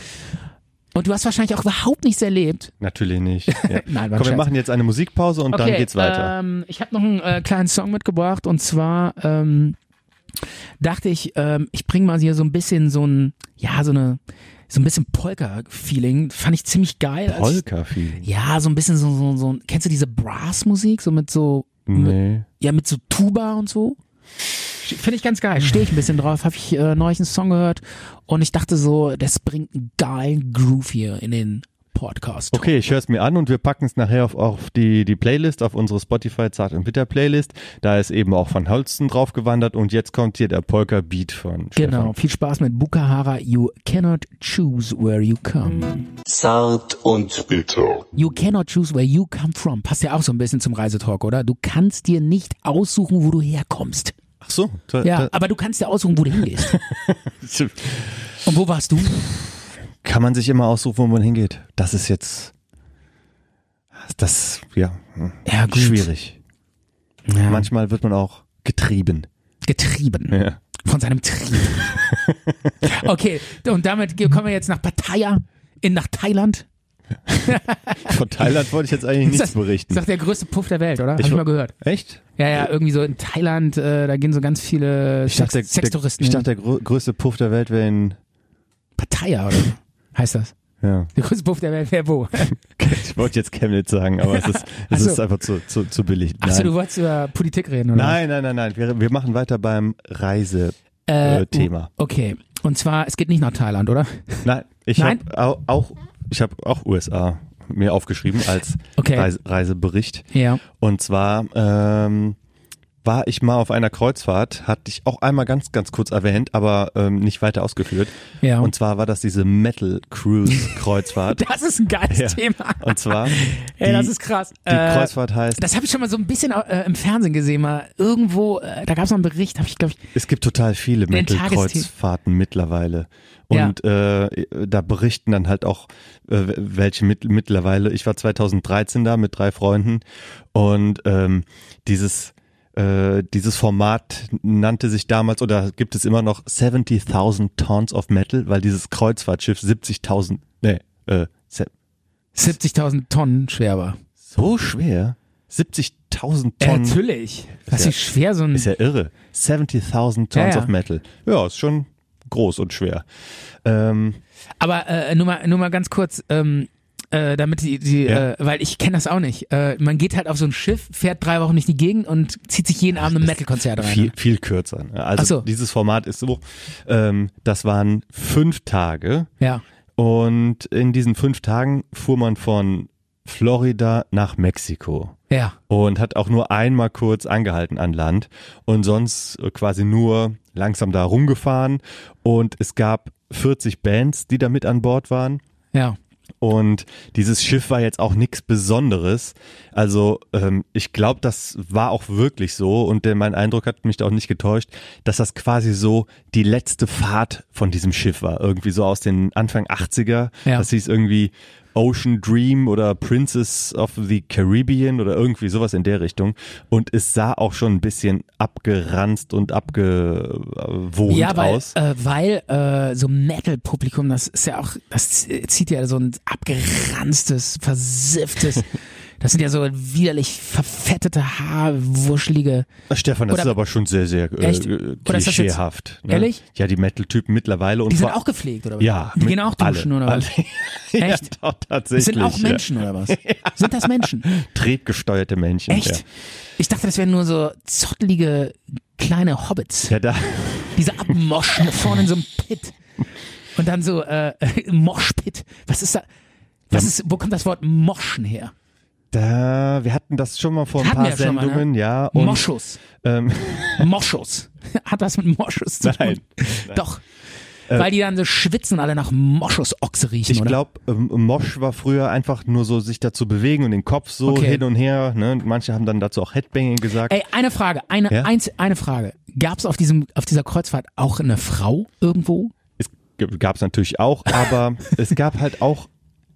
und du hast wahrscheinlich auch überhaupt nichts erlebt.
Natürlich nicht. (laughs) Ja.
Nein,
Komm, wir machen jetzt eine Musikpause und dann geht's weiter.
Ähm, ich habe noch einen äh, kleinen Song mitgebracht und zwar ähm, dachte ich, ähm, ich bringe mal hier so ein bisschen so ein, ja, so eine, so ein bisschen Polka-Feeling. Fand ich ziemlich geil.
Polka-Feeling.
Ja, so ein bisschen so, so, so, kennst du diese Brass-Musik? So mit so, mit,
Nee.
ja, mit so Tuba und so. Finde ich ganz geil. Stehe ich ein bisschen drauf. Habe ich äh, neulich einen Song gehört und ich dachte so, das bringt einen geilen Groove hier in den Podcast.
Okay, ich höre es mir an und wir packen es nachher auf, auf die, die Playlist, auf unsere Spotify Zart und Bitter Playlist. Da ist eben auch von Holsten drauf gewandert und jetzt kommt hier der Polka Beat von
Genau,
Stefan.
viel Spaß mit Bukahara. You cannot choose where you come.
Zart und bitter.
You cannot choose where you come from. Passt ja auch so ein bisschen zum Reisetalk, oder? Du kannst dir nicht aussuchen, wo du herkommst.
Ach so. Da,
Ja,
da,
aber du kannst dir aussuchen, wo du hingehst. (laughs) Und wo warst du?
Kann man sich immer aussuchen, wo man hingeht. Das ist jetzt, das, ja, hm,
Ja, gut.
schwierig.
Ja,
Manchmal wird man auch getrieben.
getrieben.
Ja.
Von seinem Trieb. (laughs) okay, und damit kommen wir jetzt nach Pattaya, in, nach Thailand. (laughs)
Von Thailand wollte ich jetzt eigentlich nichts
das, ist
berichten.
doch der größte Puff der Welt, oder? Hab
Ich
ich mal gehört.
Echt?
Ja, ja, irgendwie so in Thailand, äh, da gehen so ganz viele
Ich dachte,
Sex
der,
Sextouristen
ich dachte, der grö- größte Puff der Welt wäre in,
Pattaya, oder? Heißt das.
ja.
Der größte Puff der Welt wäre wo? (laughs)
Ich wollte jetzt Chemnitz sagen, aber es ist, es
so.
ist einfach zu, zu, zu billig.
Achso, du wolltest über Politik reden, oder?
nein, nein, nein, nein. Wir, wir machen weiter beim Reise.
Äh,
äh.
Okay. Und zwar, es geht nicht nach Thailand, oder?
Nein, ich habe auch, auch, ich habe auch USA mir aufgeschrieben als
Okay.
Reise, Reisebericht.
Ja.
Und zwar ähm, war ich mal auf einer Kreuzfahrt, hatte ich auch einmal ganz, ganz kurz erwähnt, aber ähm, nicht weiter ausgeführt.
Ja.
Und zwar war das diese Metal Cruise Kreuzfahrt. (laughs)
Das ist ein geiles
Ja.
Thema.
Und zwar (laughs)
Ey, das
die-
ist krass.
die
Äh,
Kreuzfahrt heißt
das habe ich schon mal so ein bisschen äh, im Fernsehen gesehen, mal irgendwo, äh, da gab es mal einen Bericht, habe ich glaube ich,
Es gibt total viele
Den
Metal-Kreuzfahrten mittlerweile.
Ja.
Und äh, da berichten dann halt auch äh, welche mit, mittlerweile. Ich war 2013 da mit drei Freunden und ähm, dieses äh, dieses Format nannte sich damals oder gibt es immer noch 70.000 Tons of Metal, weil dieses Kreuzfahrtschiff 70.000, nee, äh, se-
70.000 Tonnen schwer war.
so schwer, 70.000
Äh,
Tonnen,
natürlich. Was
ja-
ist schwer so ein
ist ja irre. 70.000 Tons
Ja, ja.
of Metal. Ja, ist schon groß und schwer. Ähm,
Aber äh, nur mal nur mal ganz kurz ähm, äh, damit die, die
Ja.
äh, weil ich kenne das auch nicht. Äh, man geht halt auf so ein Schiff, fährt drei Wochen durch die Gegend und zieht sich jeden Abend ein Metal-Konzert rein.
viel, viel kürzer. ne? Also
so.
dieses Format ist so, ähm, das waren fünf Tage
Ja.
und in diesen fünf Tagen fuhr man von Florida nach Mexiko
Ja.
und hat auch nur einmal kurz angehalten an Land und sonst quasi nur langsam da rumgefahren und es gab 40 Bands, die da mit an Bord waren.
Ja.
Und dieses Schiff war jetzt auch nichts Besonderes. Also ähm, ich glaube, das war auch wirklich so und der, mein Eindruck hat mich da auch nicht getäuscht, dass das quasi so die letzte Fahrt von diesem Schiff war. Irgendwie so aus den Anfang 80er.
Ja.
Das hieß irgendwie Ocean Dream oder Princess of the Caribbean oder irgendwie sowas in der Richtung. Und es sah auch schon ein bisschen abgeranzt und abgewohnt
Ja, weil,
aus.
äh, weil äh, so Metal-Publikum, das ist ja auch, das zieht ja so ein abgeranztes, versifftes (laughs) Das sind ja so widerlich verfettete, haarwurschelige.
Stefan, das
Oder-
ist aber schon sehr, sehr äh,
Echt?
äh,
das
klischeehaft. ne?
Ehrlich?
Ja, die Metal-Typen mittlerweile und
Die sind auch gepflegt, oder was?
Ja.
Die gehen auch duschen,
alle,
oder was?
alle. (laughs) ja,
Echt?
doch,
Das
tatsächlich.
sind auch
ja.
Menschen, oder was? (laughs) Sind das Menschen?
Triebgesteuerte Menschen.
Echt? Ich dachte, das wären nur so zottelige kleine Hobbits,
Ja, ja da, (laughs)
die so abmoschen vorne in so einem Pit. Und dann so, äh, Moschpit. Was ist da? Was ist, wo kommt das Wort Moschen her?
Da, wir hatten das schon mal vor ein paar
wir schon mal, ne?
Sendungen, ja. Und,
Moschus.
ähm, (laughs)
Moschus. Hat was mit Moschus zu tun?
Nein.
Doch. Weil die dann so schwitzen alle nach Moschusochse riechen,
ich glaube, ähm, Mosch war früher einfach nur so sich dazu bewegen und den Kopf so
Okay.
hin und her. Ne? Manche haben dann dazu auch Headbanging gesagt.
Ey, eine Frage, eine,
Ja?
eins, eine Frage. Gab es auf diesem, auf dieser Kreuzfahrt auch eine Frau irgendwo?
Es gab es natürlich auch, aber (laughs) es gab halt auch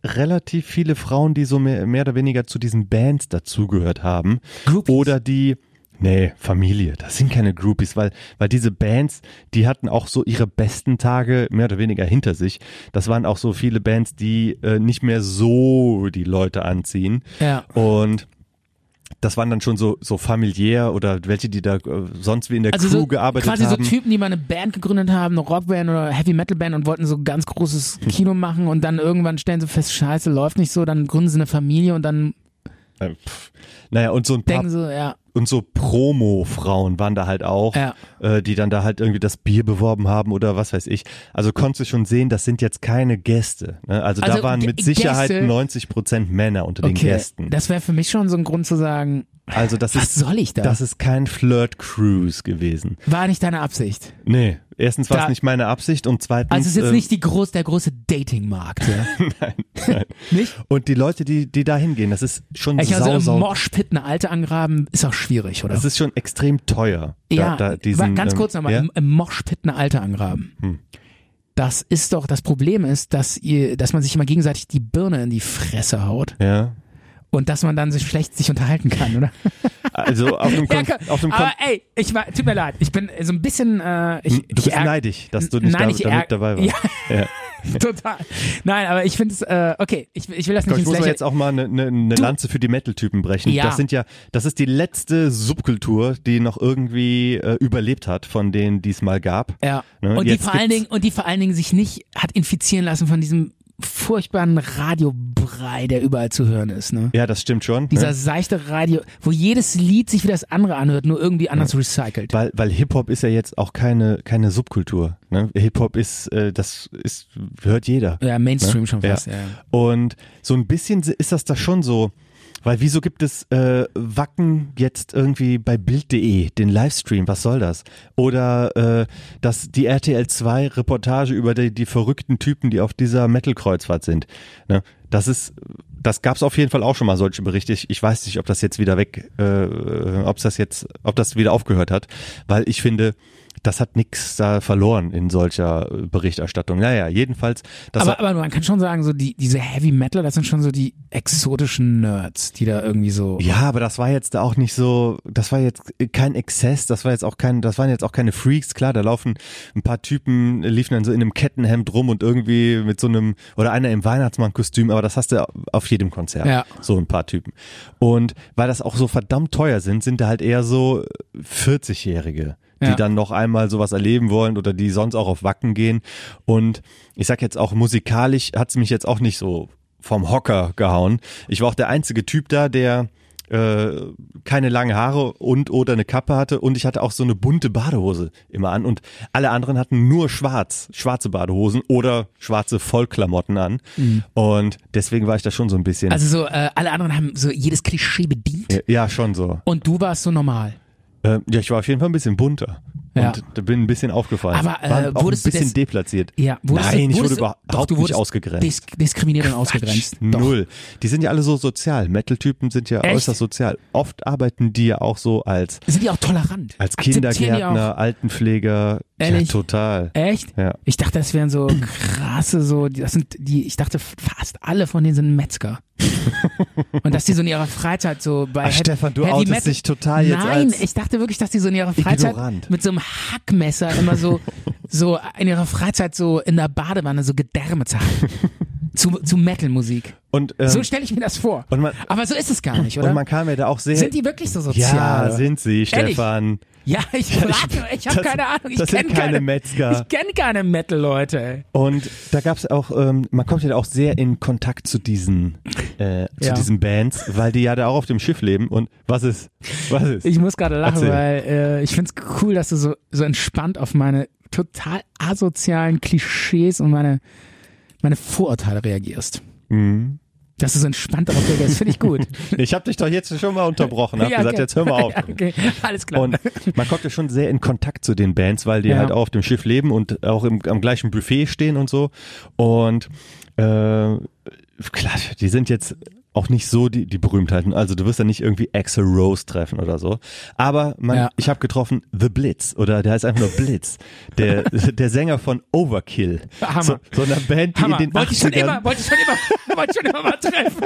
relativ viele Frauen, die so mehr, mehr oder weniger zu diesen Bands dazugehört haben.
Groupies?
Oder die, nee, Familie, das sind keine Groupies, weil, weil diese Bands, die hatten auch so ihre besten Tage mehr oder weniger hinter sich. Das waren auch so viele Bands, die äh, nicht mehr so die Leute anziehen.
Ja.
Und das waren dann schon so, so familiär oder welche, die da äh, sonst wie in der
Also
Crew
so,
gearbeitet
quasi
haben.
so Typen, die mal eine Band gegründet haben, eine Rockband oder Heavy Metal Band und wollten so ganz großes
Hm.
Kino machen und dann irgendwann stellen sie fest, scheiße, läuft nicht so, dann gründen sie eine Familie und dann
Äh, pff. Naja, und so ein paar
denken sie, ja,
und so Promo-Frauen waren da halt auch,
Ja.
äh, die dann da halt irgendwie das Bier beworben haben oder was weiß ich. Also konntest du schon sehen, das sind jetzt keine Gäste. Ne? Also,
Also
da waren mit Sicherheit
Gäste-
90 Prozent Männer unter den
okay.
Gästen.
Das wäre für mich schon so ein Grund zu sagen,
Also das
was
ist,
soll ich da?
das ist kein Flirt-Cruise gewesen.
War nicht deine Absicht.
Nee, erstens war es nicht meine Absicht und zweitens.
Also es ist jetzt
ähm,
nicht die groß, der große Dating-Markt, ja? (laughs)
nein, nein.
nicht?
Und die Leute, die, die da hingehen, das ist schon
Ich also
sau,
im
sau,
Moshpit eine alte angraben, ist auch schwierig, oder?
das ist schon extrem teuer.
ja,
da, da diesen,
ganz
ähm,
kurz nochmal,
ja?
im, im Moshpit eine alte angraben.
Hm.
Das ist doch, das Problem ist, dass ihr, dass man sich immer gegenseitig die Birne in die Fresse haut
Ja.
Und dass man dann sich schlecht sich unterhalten kann, oder?
Also auf dem, (laughs) Kon
Ja,
auf dem
aber ey, ich war, tut mir leid, ich bin so ein bisschen, äh, ich,
Du bist
ich
neidisch, dass du nicht
Nein,
da, damit dabei warst.
Ja,
Ja. (laughs)
total. Nein, aber ich finde es, äh, okay, ich, ich will das nicht
ich muss jetzt auch mal eine, eine, eine Lanze für die Metal-Typen brechen.
Ja.
Das sind ja, das ist die letzte Subkultur, die noch irgendwie äh, überlebt hat von denen, die es mal gab.
Ja.
Ne,
Und die
jetzt
vor allen Dingen, und die vor allen Dingen sich nicht hat infizieren lassen von diesem furchtbaren Radiobrei, der überall zu hören ist, ne?
Ja, das stimmt schon.
Dieser
ne?
seichte Radio, wo jedes Lied sich wie das andere anhört, nur irgendwie anders recycelt.
Weil, weil Hip-Hop ist ja jetzt auch keine, keine Subkultur. Ne? Hip-Hop ist, äh, das ist, hört jeder.
Ja, Mainstream
Ne?
schon fast, ja.
Und so ein bisschen ist das da schon so. Weil wieso gibt es äh, Wacken jetzt irgendwie bei Bild.de, den Livestream, was soll das? Oder äh, das, die RTL 2 Reportage über die, die verrückten Typen, die auf dieser Metal-Kreuzfahrt sind. Ne? Das ist, das gab es auf jeden Fall auch schon mal solche Berichte. Ich, ich weiß nicht, ob das jetzt wieder weg, äh, ob das jetzt, ob das wieder aufgehört hat, weil ich finde, das hat nichts da verloren in solcher äh, Berichterstattung. Naja, jedenfalls.
Aber, aber man kann schon sagen, so die, diese Heavy Metal, das sind schon so die exotischen Nerds, die da irgendwie so.
Ja, aber das war jetzt auch nicht so, das war jetzt kein Exzess, das war jetzt auch kein, das waren jetzt auch keine Freaks, klar, da laufen ein paar Typen, liefen dann so in einem Kettenhemd rum und irgendwie mit so einem, oder einer im Weihnachtsmannkostüm, aber das hast du auf jedem Konzert.
Ja.
So ein paar Typen. Und weil das auch so verdammt teuer sind, sind da halt eher so 40-Jährige. Die
Ja.
dann noch einmal sowas erleben wollen oder die sonst auch auf Wacken gehen. Und ich sag jetzt auch musikalisch hat's mich jetzt auch nicht so vom Hocker gehauen. Ich war auch der einzige Typ da, der äh, keine lange Haare und oder eine Kappe hatte und ich hatte auch so eine bunte Badehose immer an und alle anderen hatten nur schwarz, schwarze Badehosen oder schwarze Vollklamotten an und deswegen war ich da schon so ein bisschen,
Also so, äh, alle anderen haben so jedes Klischee bedient
ja, ja schon so.
und du warst so normal.
Äh, ja, ich war auf jeden Fall ein bisschen bunter
Ja.
und bin ein bisschen aufgefallen.
Aber, äh,
war ein
wurdest du
bisschen deplatziert.
Ja, wurdest
Nein,
du,
ich
wurdest
wurde
du,
überhaupt
doch, du
nicht ausgegrenzt.
Dis diskriminiert und ausgegrenzt. Doch.
Null. Die sind ja alle so sozial. Metal-Typen sind ja
Echt?
äußerst sozial. Oft arbeiten die ja auch so als
Sind die auch tolerant?
als Kindergärtner, Altenpfleger.
Ehrlich?
Ja, total.
Echt?
Ja.
Ich dachte, das wären so krasse, so, die- das sind die, ich dachte, fast alle von denen sind Metzger. (laughs) und dass die so in ihrer Freizeit so bei
Ach, Stefan, du
Heavy
outest
Metal-
dich total jetzt
Nein, ich dachte wirklich, dass die so in ihrer Freizeit
ignorant.
mit so einem Hackmesser immer so, (laughs) so in ihrer Freizeit so in der Badewanne so Gedärme zerhacken. (laughs) zu, zu Metal-Musik.
Und, ähm,
So stelle ich mir das vor.
man-
Aber so ist es gar nicht, oder?
und man kam ja da auch sehr.
sind die wirklich so sozial?
ja, sind sie, Stefan.
Ja, ich frage, ich habe keine Ahnung. Ich
das sind
kenne
keine Metzger.
Ich kenne keine Metal-Leute.
Und da gab's auch, ähm, man kommt ja auch sehr in Kontakt zu diesen, äh, zu
Ja.
diesen Bands, weil die ja da auch auf dem Schiff leben. Und was ist? Was ist?
Ich muss gerade lachen,
Erzähl.
weil äh, ich find's cool, dass du so, so entspannt auf meine total asozialen Klischees und meine, meine Vorurteile reagierst.
Mhm.
Dass du so entspannt darauf reagierst, finde ich gut. (laughs)
Ich habe dich doch jetzt schon mal unterbrochen, hab
Ja,
gesagt,
okay.
jetzt hör mal auf. (laughs)
Okay, alles klar.
Und man kommt ja schon sehr in Kontakt zu den Bands, weil die
Ja.
halt auch auf dem Schiff leben und auch im, am gleichen Buffet stehen und so. Und äh, klar, die sind jetzt auch nicht so die, die Berühmtheiten. Also du wirst ja nicht irgendwie Axel Rose treffen oder so. Aber man,
Ja.
ich habe getroffen The Blitz oder der heißt einfach nur Blitz. Der, (laughs) der Sänger von Overkill.
Hammer.
So, so einer Band, die
Hammer.
in den
wollte ich schon
80ern
immer, wollte ich schon immer, (laughs) wollte ich schon immer mal treffen.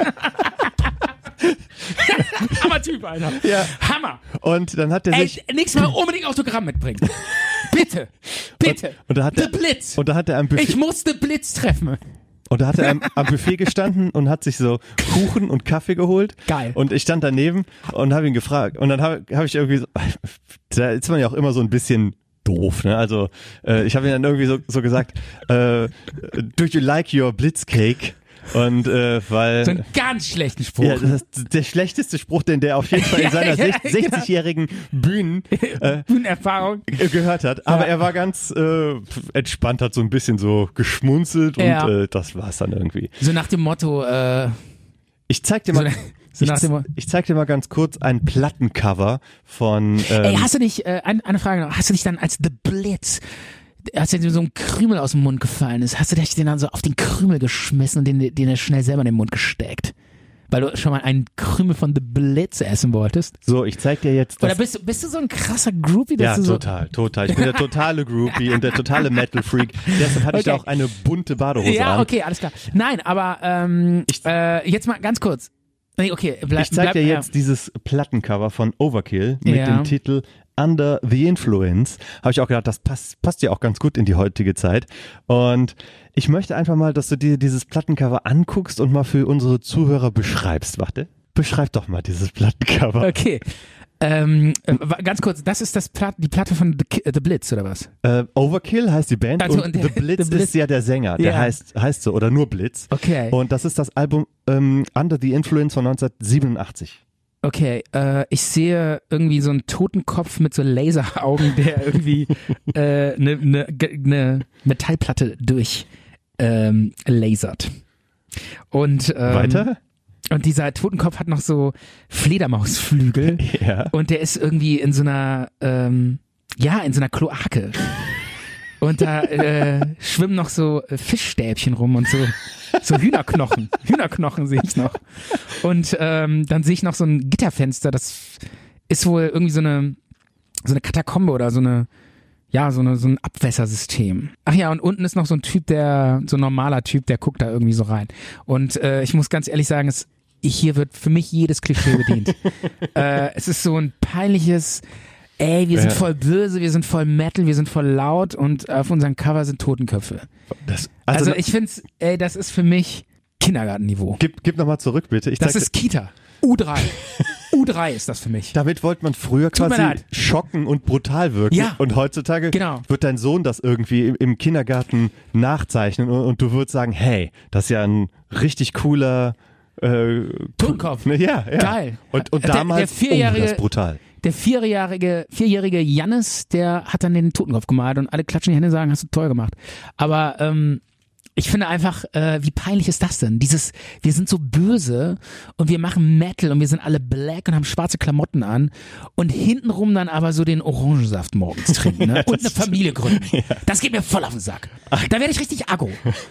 (laughs) Hammer Typ, Alter.
Ja.
Hammer.
und dann hat er
Ey,
sich
nächstes Mal unbedingt Autogramm mitbringen. Bitte. Bitte.
und da hat
The
er
Blitz.
und da hat er am Buffet
Ich musste Blitz treffen.
Und da hat er am, am Buffet gestanden und hat sich so Kuchen und Kaffee geholt.
Geil.
Und ich stand daneben und habe ihn gefragt. Und dann habe hab ich irgendwie so, (laughs) da ist man ja auch immer so ein bisschen doof, ne? Also äh, ich habe ihn dann irgendwie so, so gesagt, äh, do you like your Blitzcake? Und äh, weil
So einen ganz schlechten Spruch.
ja, das ist der schlechteste Spruch, den der auf jeden Fall in seiner
ja,
sech-
genau.
60-jährigen Bühnen äh,
Bühnenerfahrung.
äh, gehört hat. Aber
Ja.
er war ganz äh, entspannt, hat so ein bisschen so geschmunzelt und
Ja.
äh, das war's dann irgendwie.
So nach dem Motto, äh,
Ich zeig dir mal,
so
ich, ich zeig dir mal ganz kurz ein Plattencover von. Ähm,
Ey, hast du nicht, äh, ein, eine Frage noch, hast du dich dann als The Blitz, als dir so ein Krümel aus dem Mund gefallen ist, hast du dich den dann so auf den Krümel geschmissen und den, den er schnell selber in den Mund gesteckt? Weil du schon mal einen Krümel von The Blitz essen wolltest?
so, ich zeig dir jetzt.
Oder
Das,
bist du, bist du so ein krasser Groupie, dass
ja,
du so,
total, total. Ich bin der totale Groupie und der totale Metal Freak. Deshalb hatte ich da
Okay.
auch eine bunte Badehose
Ja,
an.
okay, alles klar. Nein, aber ähm, äh, jetzt mal ganz kurz. Nee, okay, bleib,
Ich zeig
bleib,
dir
ja.
jetzt dieses Plattencover von Overkill mit
Ja.
dem Titel Under the Influence. Habe ich auch gedacht, das passt, passt ja auch ganz gut in die heutige Zeit. Und ich möchte einfach mal, dass du dir dieses Plattencover anguckst und mal für unsere Zuhörer beschreibst. Warte, beschreib doch mal dieses Plattencover.
Okay. Ähm, äh, ganz kurz, das ist das Plat die Platte von The, The Blitz, oder was?
Äh, Overkill heißt die Band
Also,
und The Blitz,
The Blitz-
ist ja der Sänger. Der
Ja.
heißt, heißt so oder nur Blitz.
Okay.
Und das ist das Album ähm, Under the Influence von 1987.
Okay, äh, ich sehe irgendwie so einen Totenkopf mit so Laseraugen, der (laughs) irgendwie eine äh, ne, ne, ne Metallplatte durch ähm, lasert. Und, ähm,
Weiter?
Und dieser Totenkopf hat noch so Fledermausflügel (laughs)
Ja.
und der ist irgendwie in so einer, ähm, ja, in so einer Kloake. Und da äh, schwimmen noch so äh, Fischstäbchen rum und so, so Hühnerknochen. Hühnerknochen sehe ich noch. Und ähm, dann sehe ich noch so ein Gitterfenster, das ist wohl irgendwie so eine, so eine Katakombe oder so eine, ja, so, eine, so ein Abwässersystem. Ach ja, und unten ist noch so ein Typ, der, so ein normaler Typ, der guckt da irgendwie so rein. Und äh, ich muss ganz ehrlich sagen, es, hier wird für mich jedes Klischee bedient. (laughs) äh, es ist so ein peinliches, ey, wir sind voll böse, wir sind voll Metal, wir sind voll laut und auf unserem Cover sind Totenköpfe.
Das,
Also,
also,
ich find's, ey, das ist für mich Kindergartenniveau.
gib, gib nochmal zurück, bitte. Ich
Das ist Kita. U3. (laughs) U3 ist das für mich.
Damit wollte man früher
Tut
quasi schocken und brutal wirken.
Ja.
Und heutzutage
Genau.
wird dein Sohn das irgendwie im, Kindergarten nachzeichnen und, und du würdest sagen, hey, das ist ja ein richtig cooler äh,
Totenkopf.
Ne, Ja, ja.
Geil.
Und, und
Der- der
damals,
vierjährige-
oh, das brutal.
Der vierjährige, vierjährige Jannis, der hat dann den Totenkopf gemalt und alle klatschen die Hände und sagen, hast du toll gemacht. Aber ähm, ich finde einfach, äh, wie peinlich ist das denn? Dieses, wir sind so böse und wir machen Metal und wir sind alle black und haben schwarze Klamotten an und hintenrum dann aber so den Orangensaft morgens trinken ne? (laughs) und eine Familie gründen. Das geht mir voll auf den Sack. Da werde ich richtig aggro.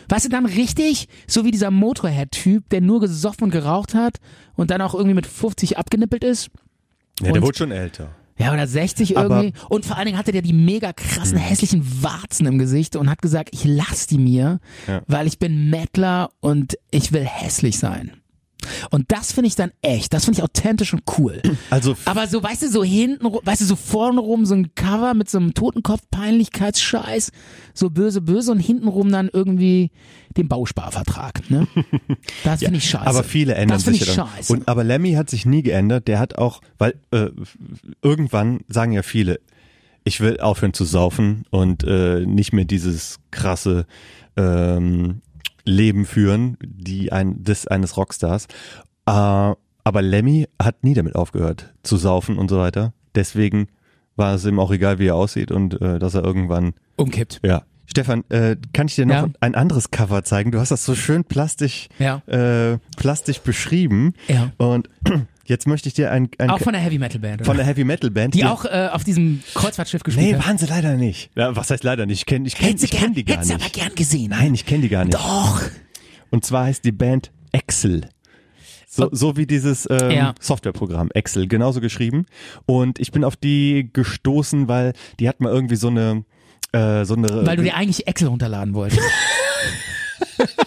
Weißt du, dann richtig, so wie dieser Motorhead-Typ, der nur gesoffen und geraucht hat und dann auch irgendwie mit 50 abgenippelt ist.
Ja, der wurde schon älter.
Ja, oder 60
Aber-
irgendwie. Und vor allen Dingen hatte der die mega krassen, hässlichen Warzen im Gesicht und hat gesagt, ich lass die mir,
Ja.
weil ich bin Mettler und ich will hässlich sein. Und das finde ich dann echt, das finde ich authentisch und cool. (clears throat)
Also
Aber so, weißt du, so hinten, weißt du, so vorne rum so ein Cover mit so einem Totenkopf-Peinlichkeitsscheiß, so böse, böse und hintenrum dann irgendwie den Bausparvertrag, ne? (laughs) Das finde ich scheiße.
Aber viele ändern
das finde
sich
ich
ja dann.
scheiße.
Und aber Lemmy hat sich nie geändert. Der hat auch, weil äh, irgendwann sagen ja viele, ich will aufhören zu saufen und äh, nicht mehr dieses krasse ähm, Leben führen, die ein des eines Rockstars. Äh, aber Lemmy hat nie damit aufgehört zu saufen und so weiter. Deswegen war es ihm auch egal, wie er aussieht und äh, dass er irgendwann
Umkippt.
ja. Stefan, äh, kann ich dir noch
Ja.
ein anderes Cover zeigen? Du hast das so schön plastisch,
Ja.
äh, plastisch beschrieben.
Ja.
Und jetzt möchte ich dir ein, ein
Auch von der Heavy Metal Band.
von
oder?
der Heavy Metal Band.
die auch äh, auf diesem Kreuzfahrtschiff gespielt
Nee,
hat.
waren sie leider nicht. Ja, was heißt leider nicht? Ich kenne ich kenn,
Hättest
ich kenn
gern,
die gar nicht.
aber gern gesehen.
Nein, ich kenne die gar nicht.
Doch.
Und zwar heißt die Band Excel. So, so wie dieses ähm,
Ja.
Softwareprogramm Excel, genauso geschrieben. Und ich bin auf die gestoßen, weil die hat mal irgendwie so eine äh, so eine
Weil du dir eigentlich Excel runterladen wolltest. (laughs)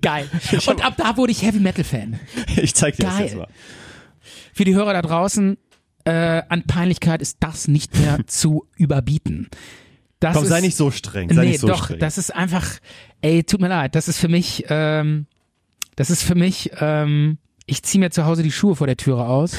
Geil. (laughs) Und ab da wurde ich Heavy Metal Fan. (laughs)
ich zeig dir das
Geil.
jetzt mal.
Für die Hörer da draußen, äh, an Peinlichkeit ist das nicht mehr (laughs) zu überbieten. Das
Komm,
ist,
sei nicht so streng. Sei
nee,
nicht so
doch,
streng.
das ist einfach, ey, tut mir leid, das ist für mich, ähm, das ist für mich, ähm, ich ziehe mir zu Hause die Schuhe vor der Türe aus,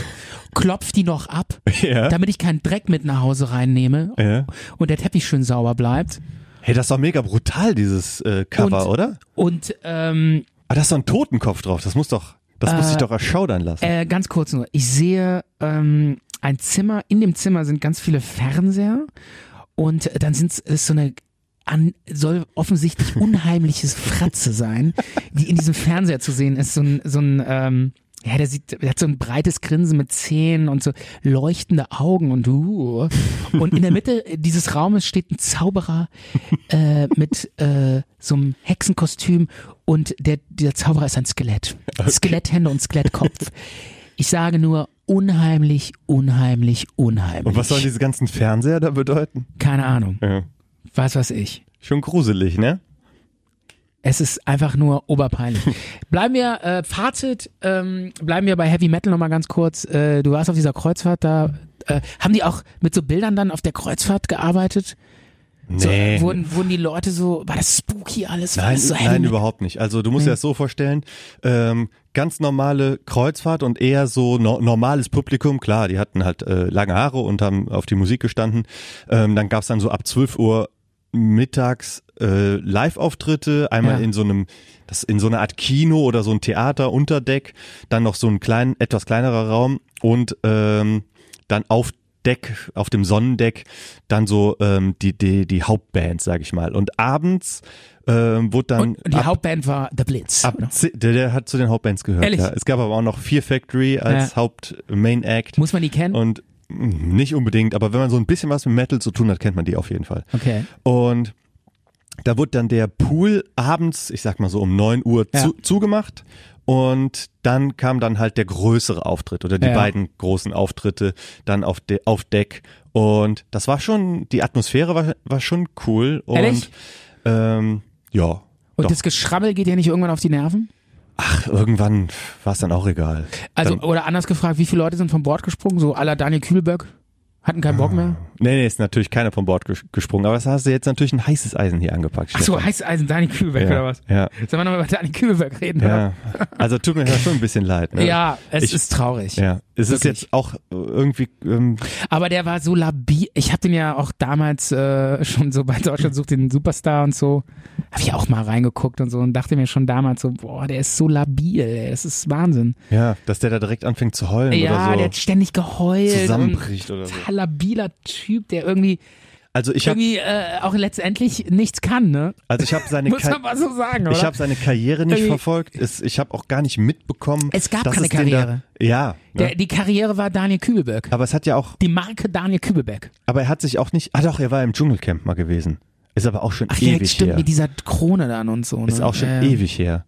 klopf die noch ab,
ja.
damit ich keinen Dreck mit nach Hause reinnehme
ja.
und der Teppich schön sauber bleibt.
Hey, das ist doch mega brutal, dieses äh, Cover,
Und-
oder?
Und ähm,
Ah, da ist doch ein Totenkopf drauf. Das muss doch, das muss
Äh,
sich doch erschaudern lassen.
Äh, ganz kurz nur. Ich sehe ähm, ein Zimmer, in dem Zimmer sind ganz viele Fernseher und dann sind es so eine an, soll offensichtlich (laughs) unheimliches Fratze sein, die in diesem Fernseher zu sehen ist. So ein, so ein ähm, ja, der sieht, der hat so ein breites Grinsen mit Zähnen und so leuchtende Augen und uh. Und in der Mitte dieses Raumes steht ein Zauberer äh, mit äh, so einem Hexenkostüm und der, der Zauberer ist ein Skelett. Skeletthände und Skelettkopf. Ich sage nur unheimlich, unheimlich, unheimlich.
Und was sollen diese ganzen Fernseher da bedeuten?
Keine Ahnung.
Ja.
Was weiß ich.
Schon gruselig, ne?
Es ist einfach nur oberpeinlich. (laughs) Bleiben wir, äh, Fazit, ähm, bleiben wir bei Heavy Metal nochmal ganz kurz. Äh, du warst auf dieser Kreuzfahrt da. Äh, haben die auch mit so Bildern dann auf der Kreuzfahrt gearbeitet? So,
Nee.
wurden, wurden die Leute so, war das spooky alles? War
Nein,
so
nein, überhaupt nicht. Also du musst dir das so vorstellen, ähm, ganz normale Kreuzfahrt und eher so no normales Publikum. Klar, die hatten halt äh, lange Haare und haben auf die Musik gestanden. Ähm, dann gab's dann so ab 12 Uhr mittags äh, Live-Auftritte, einmal
Ja.
in so einem, das in so einer Art Kino oder so ein Theater unter Deck, dann noch so ein klein, etwas kleinerer Raum und ähm, dann auf Deck, auf dem Sonnendeck, dann so ähm, die, die, die Hauptband, sag ich mal. Und abends ähm, wurde dann
Und die
ab,
Hauptband war The Blitz.
ab der, der hat zu den Hauptbands gehört.
Ehrlich?
Ja. Es gab aber auch noch Fear Factory als
Ja.
Haupt-Main-Act.
Muss man die kennen?
Und nicht unbedingt, aber wenn man so ein bisschen was mit Metal zu tun hat, kennt man die auf jeden Fall.
Okay.
Und da wurde dann der Pool abends, ich sag mal so um 9 Uhr
Ja.
zu, zugemacht. Und dann kam dann halt der größere Auftritt oder die
Ja.
beiden großen Auftritte dann auf, de auf Deck. Und das war schon, die Atmosphäre war, war schon cool. Und
Ehrlich?
ähm, ja.
Und
doch.
das Geschrabbel geht ja nicht irgendwann auf die Nerven?
Ach, irgendwann war es dann auch egal.
Also,
dann,
oder anders gefragt, wie viele Leute sind vom Bord gesprungen? So la Daniel Kühlberg? Hatten keinen Bock mehr?
nee, nee, ist natürlich keiner vom Bord ges gesprungen, aber das hast du jetzt natürlich ein heißes Eisen hier angepackt.
Ach so,
Stefan.
Heißeisen Daniel Kühlberg
ja,
oder was?
Ja,
Sollen wir nochmal über Daniel Kühlberg reden?
ja. Also tut mir ja schon ein bisschen leid.
Oder?
Ne?
Ja, es
Ich-
ist traurig.
Ja, es ist
Wirklich.
jetzt auch irgendwie, ähm,
Aber der war so labil. Ich habe den ja auch damals äh, schon so bei Deutschland sucht den Superstar und so. Habe ich auch mal reingeguckt und so und dachte mir schon damals so, boah, der ist so labil, ey, das ist Wahnsinn.
ja, dass der da direkt anfängt zu heulen
Ja,
oder
der
so
hat ständig geheult.
zusammenbricht oder so.
Labiler Typ, der irgendwie,
Also ich habe,
irgendwie äh, auch letztendlich nichts kann, ne?
also ich habe seine, (laughs)
Muss man mal so sagen, oder?
ich habe seine Karriere nicht
Irgendwie-
verfolgt. Es, ich habe auch gar nicht mitbekommen.
Es gab keine
es
Karriere.
Da, ja, ne?
der, die Karriere war Daniel Kübelberg.
aber es hat ja auch,
Die Marke Daniel Kübelberg.
aber er hat sich auch nicht. Ah doch, er war im Dschungelcamp mal gewesen. Ist aber auch schon
Ach ja,
ewig
stimmt,
her.
mit dieser Krone dann und so. Ne?
Ist auch schon
Ja, ja.
ewig her.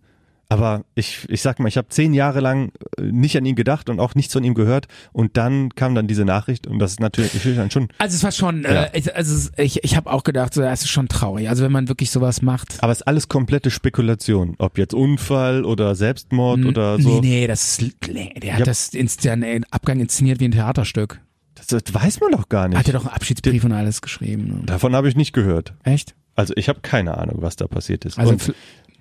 Aber ich, ich sag mal, ich habe zehn Jahre lang äh, nicht an ihn gedacht und auch nichts von ihm gehört. Und dann kam dann diese Nachricht und das ist natürlich, ich dann schon.
Also es war schon,
Ja.
äh, ich- also ich, ich habe auch gedacht, so, das ist schon traurig. Also wenn man wirklich sowas macht.
Aber es ist alles komplette Spekulation. Ob jetzt Unfall oder Selbstmord oder so.
Nee, nee, das ist, nee, der hat
Ja.
das den Abgang inszeniert wie ein Theaterstück.
Das, das weiß man doch gar nicht.
Hat er doch einen Abschiedsbrief und alles geschrieben.
Davon habe ich nicht gehört.
Echt?
Also ich habe keine Ahnung, was da passiert ist.
Also
und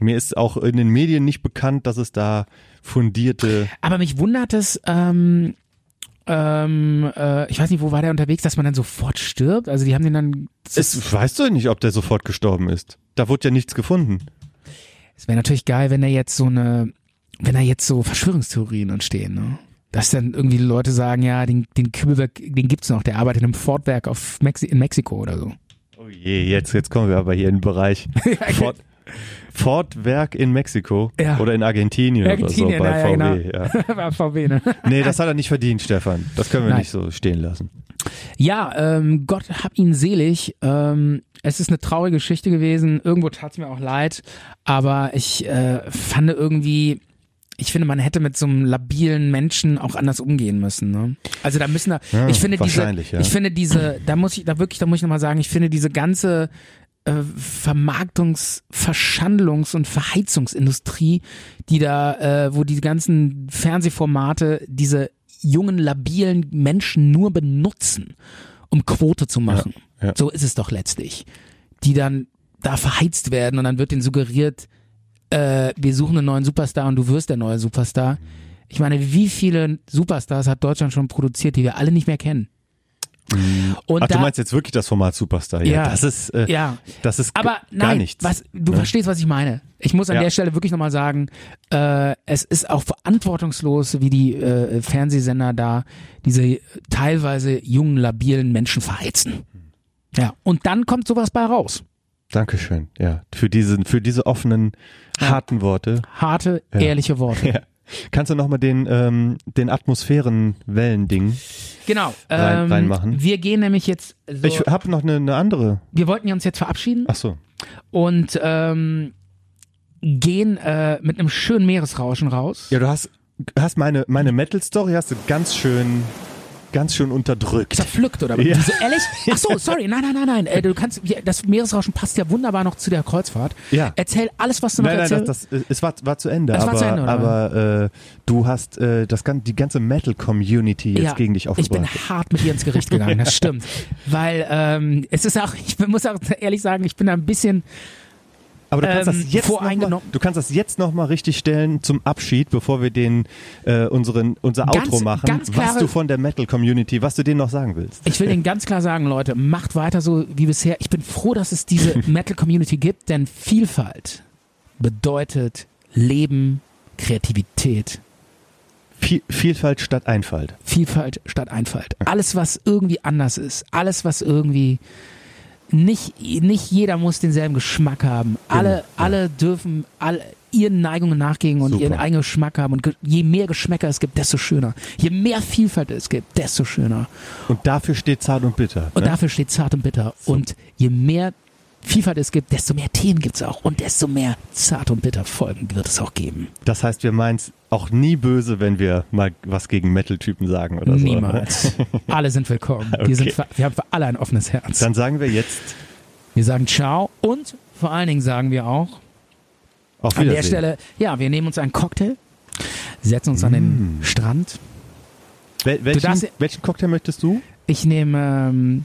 mir ist auch in den Medien nicht bekannt, dass es da fundierte.
Aber mich wundert es, ähm, ähm, äh, ich weiß nicht, wo war der unterwegs, dass man dann sofort stirbt? Also die haben den dann.
Es, weißt du nicht, ob der sofort gestorben ist. Da wurde ja nichts gefunden.
es wäre natürlich geil, wenn er jetzt so eine, wenn da jetzt so Verschwörungstheorien entstehen, ne? Dass dann irgendwie Leute sagen, ja, den, den Kübelberg, den gibt's noch, der arbeitet im Fordwerk auf Mexi in Mexiko oder so.
Oh je, jetzt, jetzt kommen wir aber hier in den Bereich (laughs) Ford, Ford-Werk in Mexiko
Ja.
oder in Argentinien,
Argentinien,
oder so bei
ja,
VW. Ja.
War (laughs) VW, ne? (laughs)
Nee, das hat er nicht verdient, Stefan. Das können wir
Nein.
nicht so stehen lassen.
Ja, ähm, Gott hab ihn selig. Ähm, es ist eine traurige Geschichte gewesen. Irgendwo tat's mir auch leid, aber ich äh, fand irgendwie, ich finde, man hätte mit so einem labilen Menschen auch anders umgehen müssen. Ne? Also da müssen da,
Ja,
ich finde diese,
wahrscheinlich, ja.
ich finde diese, da muss ich, da wirklich, da muss ich nochmal sagen, ich finde diese ganze äh, Vermarktungs-, Verschandlungs- und Verheizungsindustrie, die da, äh, wo die ganzen Fernsehformate diese jungen, labilen Menschen nur benutzen, um Quote zu machen.
Ja, ja.
So ist es doch letztlich. Die dann da verheizt werden und dann wird denen suggeriert, äh, wir suchen einen neuen Superstar und du wirst der neue Superstar. Ich meine, wie viele Superstars hat Deutschland schon produziert, die wir alle nicht mehr kennen? Und
Ach,
da,
du meinst jetzt wirklich das Format Superstar? Ja,
Ja.
das ist, äh,
ja,
das ist
aber
g- gar
nein,
nichts.
was, du
ne?
verstehst, was ich meine. Ich muss an
Ja.
der Stelle wirklich nochmal sagen, äh, es ist auch verantwortungslos, wie die äh, Fernsehsender da diese teilweise jungen, labilen Menschen verheizen. Ja, und dann kommt sowas bei raus.
Dankeschön, ja, für diese, für diese offenen, harten Worte.
Harte,
Ja.
ehrliche Worte. (laughs)
Ja. Kannst du nochmal den, ähm, den Atmosphärenwellen-Ding?
Genau.
Rein-
Ähm,
reinmachen.
Wir gehen nämlich jetzt, so,
Ich habe noch eine, eine andere.
wir wollten ja uns jetzt verabschieden
Ach so.
und ähm, gehen äh, mit einem schönen Meeresrauschen raus.
Ja, du hast, hast meine, meine Metal-Story hast du ganz schön, ganz schön unterdrückt.
Zerpflückt oder
Ja.
Wieso, ehrlich? (laughs) Ach so, sorry, nein, nein, nein, nein. Äh, du kannst, das Meeresrauschen passt ja wunderbar noch zu der Kreuzfahrt.
Ja.
Erzähl alles, was du noch
Nein, nein,
erzählst.
das, das, es war, war zu Ende,
Es war
aber,
zu Ende, oder
aber äh, du hast äh, das, die ganze Metal-Community jetzt
Ja,
gegen dich
ich bin
aufgebracht.
hart mit ihr ins Gericht gegangen, das (laughs) stimmt. Weil ähm, es ist auch, ich muss auch ehrlich sagen, ich bin da ein bisschen,
Aber du kannst
ähm,
das jetzt noch mal, du kannst das jetzt noch mal richtig stellen zum Abschied, bevor wir den äh, unseren unser
Ganz-
Outro machen,
ganz
was
klare-
du von der Metal Community, was du denen noch sagen willst.
ich will denen ganz klar sagen, Leute, macht weiter so wie bisher. Ich bin froh, dass es diese (laughs) Metal-Community gibt, denn Vielfalt bedeutet Leben, Kreativität,
Viel, Vielfalt statt Einfalt.
Vielfalt statt Einfalt. Alles, was irgendwie anders ist, alles, was irgendwie nicht, nicht jeder muss denselben Geschmack haben. Alle,
Genau, ja.
alle dürfen alle ihren Neigungen nachgehen und
Super.
ihren eigenen Geschmack haben. Und je mehr Geschmäcker es gibt, desto schöner. Je mehr Vielfalt es gibt, desto schöner.
Und dafür steht zart und bitter.
Und
ne?
dafür steht zart und bitter. Und je mehr Vielfalt es gibt, desto mehr Themen gibt es auch. Und desto mehr zart und bitter Folgen wird es auch geben.
Das heißt, wir meinen es auch nie böse, wenn wir mal was gegen Metal-Typen sagen oder so.
Niemals. (laughs) alle sind willkommen.
Okay.
Wir, sind für, wir haben für alle ein offenes Herz.
Dann sagen wir jetzt
Wir sagen Ciao und vor allen Dingen sagen wir auch
auf
an der Stelle, ja, wir nehmen uns einen Cocktail, setzen uns an den
Mm.
Strand.
Wel welchen,
darfst-
welchen Cocktail möchtest du?
Ich nehme ähm,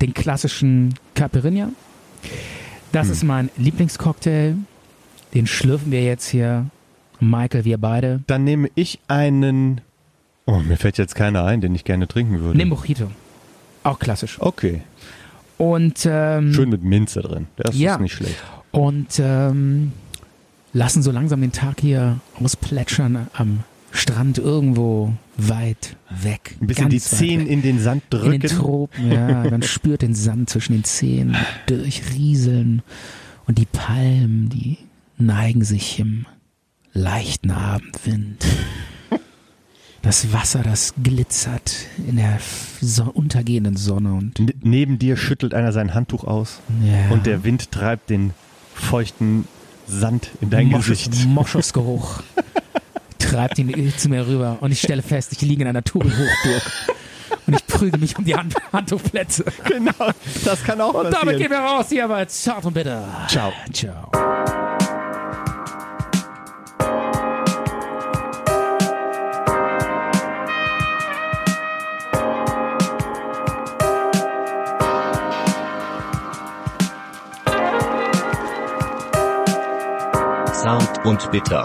den klassischen Caipirinha. Das
Hm.
ist mein Lieblingscocktail. Den schlürfen wir jetzt hier. Michael, wir beide.
Dann nehme ich einen. Oh, mir fällt jetzt keiner ein, den ich gerne trinken würde.
Nimm Mojito. Auch klassisch.
Okay.
Und, ähm,
Schön mit Minze drin. Das
Ja.
ist nicht schlecht.
und ähm, lassen so langsam den Tag hier ausplätschern am Strand irgendwo weit weg.
Ein bisschen die Zehen in den Sand
In
drücken.
den Tropen, ja. Man (laughs) spürt den Sand zwischen den Zähnen durchrieseln und die Palmen, die neigen sich im leichten Abendwind. Das Wasser, das glitzert in der so untergehenden Sonne und
N neben dir schüttelt einer sein Handtuch aus
ja,
und der Wind treibt den feuchten Sand in dein
Moschus,
Gesicht.
Moschusgeruch (laughs) treibt ihn zu mir rüber und ich stelle fest, ich liege in einer Touri-Hochburg und ich prügel mich um die Hand Handtuchplätze.
Genau, das kann auch
Und damit
passieren.
gehen wir raus hier bei Zart und Bitter.
Ciao.
Ciao.
Zart und bitter.